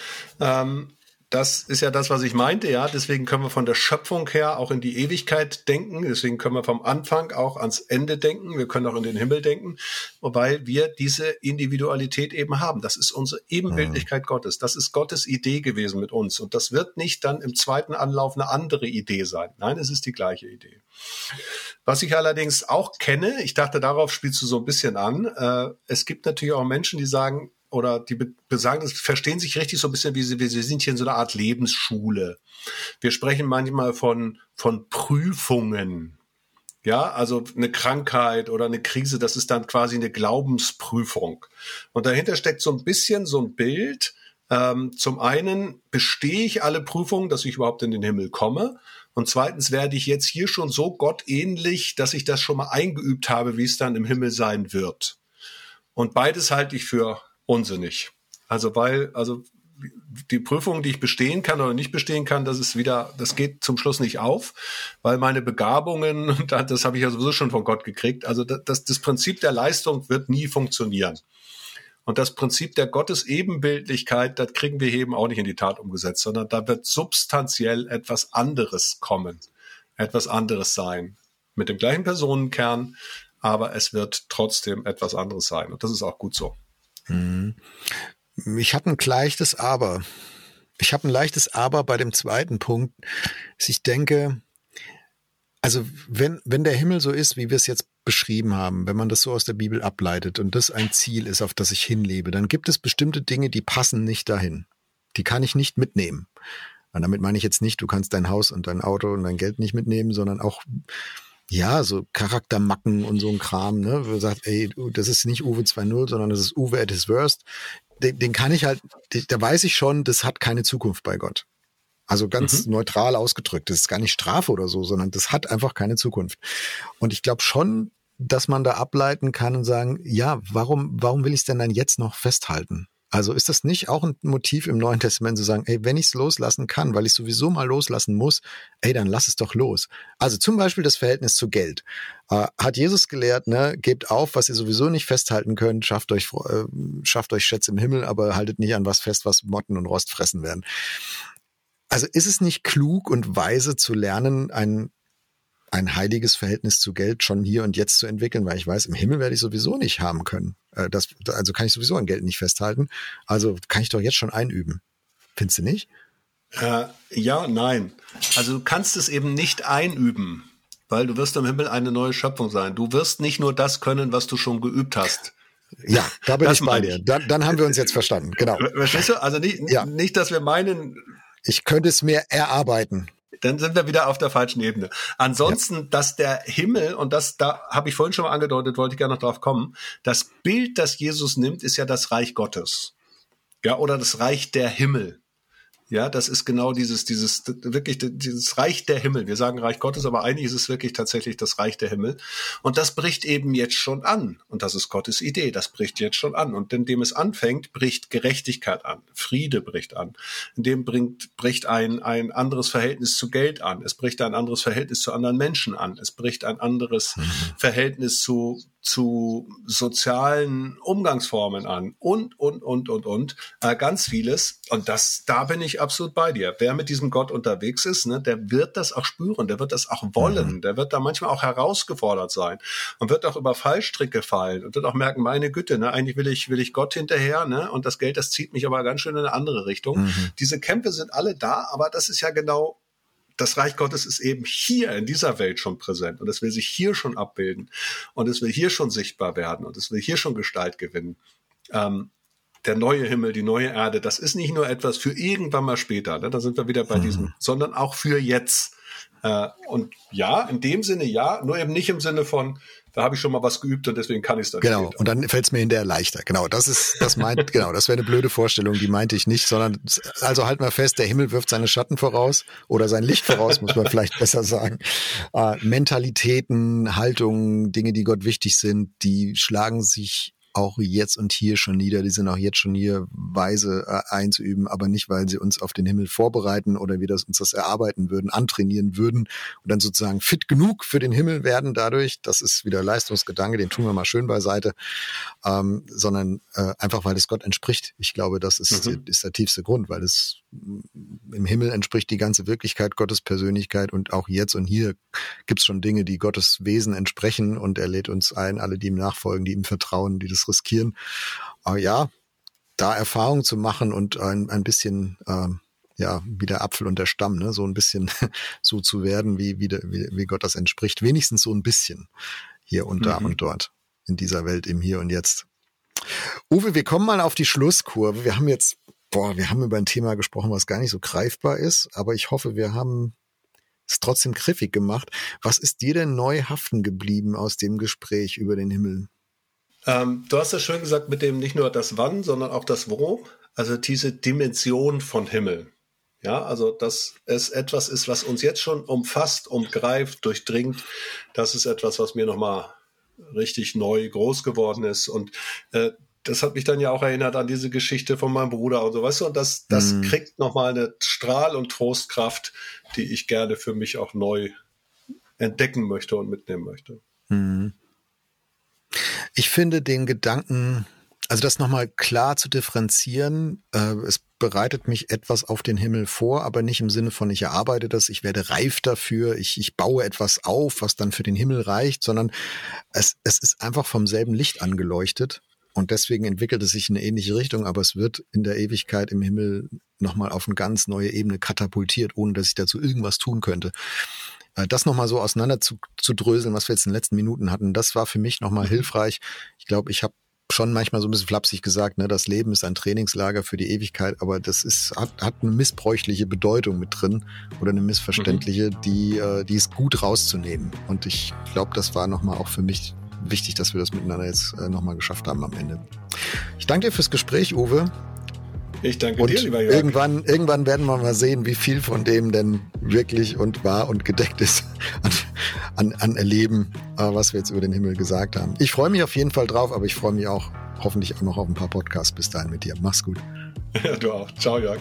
Ähm, das ist ja das, was ich meinte, ja. Deswegen können wir von der Schöpfung her auch in die Ewigkeit denken. Deswegen können wir vom Anfang auch ans Ende denken. Wir können auch in den Himmel denken, wobei wir diese Individualität eben haben. Das ist unsere Ebenbildlichkeit mhm. Gottes. Das ist Gottes Idee gewesen mit uns. Und das wird nicht dann im zweiten Anlauf eine andere Idee sein. Nein, es ist die gleiche Idee. Was ich allerdings auch kenne, ich dachte, darauf spielst du so ein bisschen an. Äh, es gibt natürlich auch Menschen, die sagen, oder die besagen, das verstehen sich richtig so ein bisschen wie sie, wir sind hier in so einer Art Lebensschule. Wir sprechen manchmal von, von Prüfungen. Ja, also eine Krankheit oder eine Krise, das ist dann quasi eine Glaubensprüfung. Und dahinter steckt so ein bisschen so ein Bild. Ähm, zum einen bestehe ich alle Prüfungen, dass ich überhaupt in den Himmel komme. Und zweitens werde ich jetzt hier schon so gottähnlich, dass ich das schon mal eingeübt habe, wie es dann im Himmel sein wird. Und beides halte ich für unsinnig. Also weil, also die Prüfung, die ich bestehen kann oder nicht bestehen kann, das ist wieder, das geht zum Schluss nicht auf, weil meine Begabungen, das habe ich ja sowieso schon von Gott gekriegt, also das, das Prinzip der Leistung wird nie funktionieren. Und das Prinzip der Gottesebenbildlichkeit, das kriegen wir eben auch nicht in die Tat umgesetzt, sondern da wird substanziell etwas anderes kommen, etwas anderes sein. Mit dem gleichen Personenkern, aber es wird trotzdem etwas anderes sein. Und das ist auch gut so. Mhm. Ich habe ein leichtes Aber. Ich habe ein leichtes Aber bei dem zweiten Punkt. Ich denke, also wenn, wenn der Himmel so ist, wie wir es jetzt beschrieben haben, wenn man das so aus der Bibel ableitet und das ein Ziel ist, auf das ich hinlebe, dann gibt es bestimmte Dinge, die passen nicht dahin. Die kann ich nicht mitnehmen. Und damit meine ich jetzt nicht, du kannst dein Haus und dein Auto und dein Geld nicht mitnehmen, sondern auch ja, so Charaktermacken und so ein Kram, ne? Wo sagt, ey, das ist nicht Uwe 2.0, sondern das ist Uwe at his worst. Den, den kann ich halt, da weiß ich schon, das hat keine Zukunft bei Gott. Also ganz mhm. neutral ausgedrückt. Das ist gar nicht Strafe oder so, sondern das hat einfach keine Zukunft. Und ich glaube schon, dass man da ableiten kann und sagen, ja, warum, warum will ich es denn dann jetzt noch festhalten? Also ist das nicht auch ein Motiv im Neuen Testament zu sagen, ey, wenn ich es loslassen kann, weil ich sowieso mal loslassen muss, ey, dann lass es doch los. Also zum Beispiel das Verhältnis zu Geld. Äh, hat Jesus gelehrt, ne, gebt auf, was ihr sowieso nicht festhalten könnt, schafft euch, äh, schafft euch Schätze im Himmel, aber haltet nicht an was fest, was Motten und Rost fressen werden. Also ist es nicht klug und weise zu lernen, ein ein heiliges Verhältnis zu Geld schon hier und jetzt zu entwickeln, weil ich weiß, im Himmel werde ich sowieso nicht haben können. Äh, das, also kann ich sowieso an Geld nicht festhalten. Also kann ich doch jetzt schon einüben. Findest du nicht? Äh, ja, nein. Also du kannst es eben nicht einüben, weil du wirst im Himmel eine neue Schöpfung sein. Du wirst nicht nur das können, was du schon geübt hast. Ja, da bin ich bei dir. Dann, dann haben wir uns jetzt verstanden. Genau. Verstehst du? Also nicht, ja. nicht, dass wir meinen. Ich könnte es mir erarbeiten dann sind wir wieder auf der falschen Ebene. Ansonsten, ja. dass der Himmel, und das, da habe ich vorhin schon mal angedeutet, wollte ich gerne noch drauf kommen, das Bild, das Jesus nimmt, ist ja das Reich Gottes. Ja, oder das Reich der Himmel. Ja, das ist genau dieses, dieses, wirklich, dieses Reich der Himmel. Wir sagen Reich Gottes, aber eigentlich ist es wirklich tatsächlich das Reich der Himmel. Und das bricht eben jetzt schon an. Und das ist Gottes Idee. Das bricht jetzt schon an. Und indem es anfängt, bricht Gerechtigkeit an. Friede bricht an. Indem bringt, bricht ein, ein anderes Verhältnis zu Geld an. Es bricht ein anderes Verhältnis zu anderen Menschen an. Es bricht ein anderes mhm. Verhältnis zu, zu sozialen Umgangsformen an und, und, und, und, und, äh, ganz vieles. Und das, da bin ich absolut bei dir. Wer mit diesem Gott unterwegs ist, ne, der wird das auch spüren, der wird das auch wollen, mhm. der wird da manchmal auch herausgefordert sein und wird auch über Fallstricke fallen und wird auch merken, meine Güte, ne, eigentlich will ich, will ich Gott hinterher, ne, und das Geld, das zieht mich aber ganz schön in eine andere Richtung. Mhm. Diese Kämpfe sind alle da, aber das ist ja genau das Reich Gottes ist eben hier in dieser Welt schon präsent und es will sich hier schon abbilden und es will hier schon sichtbar werden und es will hier schon Gestalt gewinnen. Ähm, der neue Himmel, die neue Erde, das ist nicht nur etwas für irgendwann mal später, ne? da sind wir wieder bei mhm. diesem, sondern auch für jetzt. Äh, und ja, in dem Sinne ja, nur eben nicht im Sinne von, da habe ich schon mal was geübt und deswegen kann ich es dann. Genau, später. und dann fällt es mir hinterher leichter. Genau, das ist, das meint, genau, das wäre eine blöde Vorstellung, die meinte ich nicht, sondern also halt mal fest, der Himmel wirft seine Schatten voraus oder sein Licht voraus, muss man vielleicht besser sagen. Äh, Mentalitäten, Haltungen, Dinge, die Gott wichtig sind, die schlagen sich auch jetzt und hier schon nieder. Die sind auch jetzt schon hier weise äh, einzuüben, aber nicht, weil sie uns auf den Himmel vorbereiten oder wir das, uns das erarbeiten würden, antrainieren würden und dann sozusagen fit genug für den Himmel werden dadurch. Das ist wieder Leistungsgedanke, den tun wir mal schön beiseite, ähm, sondern äh, einfach, weil es Gott entspricht. Ich glaube, das ist, mhm. ist der tiefste Grund, weil es im Himmel entspricht die ganze Wirklichkeit Gottes Persönlichkeit und auch jetzt und hier gibt es schon Dinge, die Gottes Wesen entsprechen und er lädt uns ein, alle, die ihm nachfolgen, die ihm vertrauen, die das riskieren. Aber ja, da Erfahrung zu machen und ein, ein bisschen, äh, ja, wie der Apfel und der Stamm, ne, so ein bisschen so zu werden, wie, wie, der, wie, wie Gott das entspricht. Wenigstens so ein bisschen hier und da mhm. und dort in dieser Welt im Hier und Jetzt. Uwe, wir kommen mal auf die Schlusskurve. Wir haben jetzt boah, wir haben über ein Thema gesprochen, was gar nicht so greifbar ist, aber ich hoffe, wir haben es trotzdem griffig gemacht. Was ist dir denn neu haften geblieben aus dem Gespräch über den Himmel? Ähm, du hast ja schön gesagt mit dem nicht nur das Wann, sondern auch das Wo. Also diese Dimension von Himmel. Ja, also dass es etwas ist, was uns jetzt schon umfasst, umgreift, durchdringt. Das ist etwas, was mir nochmal richtig neu groß geworden ist. Und äh, das hat mich dann ja auch erinnert an diese Geschichte von meinem Bruder und so, weißt du, und das, das mhm. kriegt nochmal eine Strahl- und Trostkraft, die ich gerne für mich auch neu entdecken möchte und mitnehmen möchte. Mhm. Ich finde den Gedanken, also das nochmal klar zu differenzieren, äh, es bereitet mich etwas auf den Himmel vor, aber nicht im Sinne von ich erarbeite das, ich werde reif dafür, ich, ich baue etwas auf, was dann für den Himmel reicht, sondern es, es ist einfach vom selben Licht angeleuchtet und deswegen entwickelt es sich in eine ähnliche Richtung, aber es wird in der Ewigkeit im Himmel nochmal auf eine ganz neue Ebene katapultiert, ohne dass ich dazu irgendwas tun könnte. Äh, das nochmal so auseinander zu, zu dröseln, was wir jetzt in den letzten Minuten hatten, das war für mich nochmal mhm. hilfreich. Ich glaube, ich habe schon manchmal so ein bisschen flapsig gesagt, ne, das Leben ist ein Trainingslager für die Ewigkeit, aber das ist, hat, hat eine missbräuchliche Bedeutung mit drin oder eine missverständliche, mhm. die, äh, die ist gut rauszunehmen. Und ich glaube, das war nochmal auch für mich wichtig, dass wir das miteinander jetzt äh, nochmal geschafft haben am Ende. Ich danke dir fürs Gespräch, Uwe. Ich danke und dir, lieber Jörg. Irgendwann, irgendwann werden wir mal sehen, wie viel von dem denn wirklich und wahr und gedeckt ist an, an, an Erleben, äh, was wir jetzt über den Himmel gesagt haben. Ich freue mich auf jeden Fall drauf, aber ich freue mich auch hoffentlich auch noch auf ein paar Podcasts bis dahin mit dir. Mach's gut. Ja, du auch. Ciao, Jörg.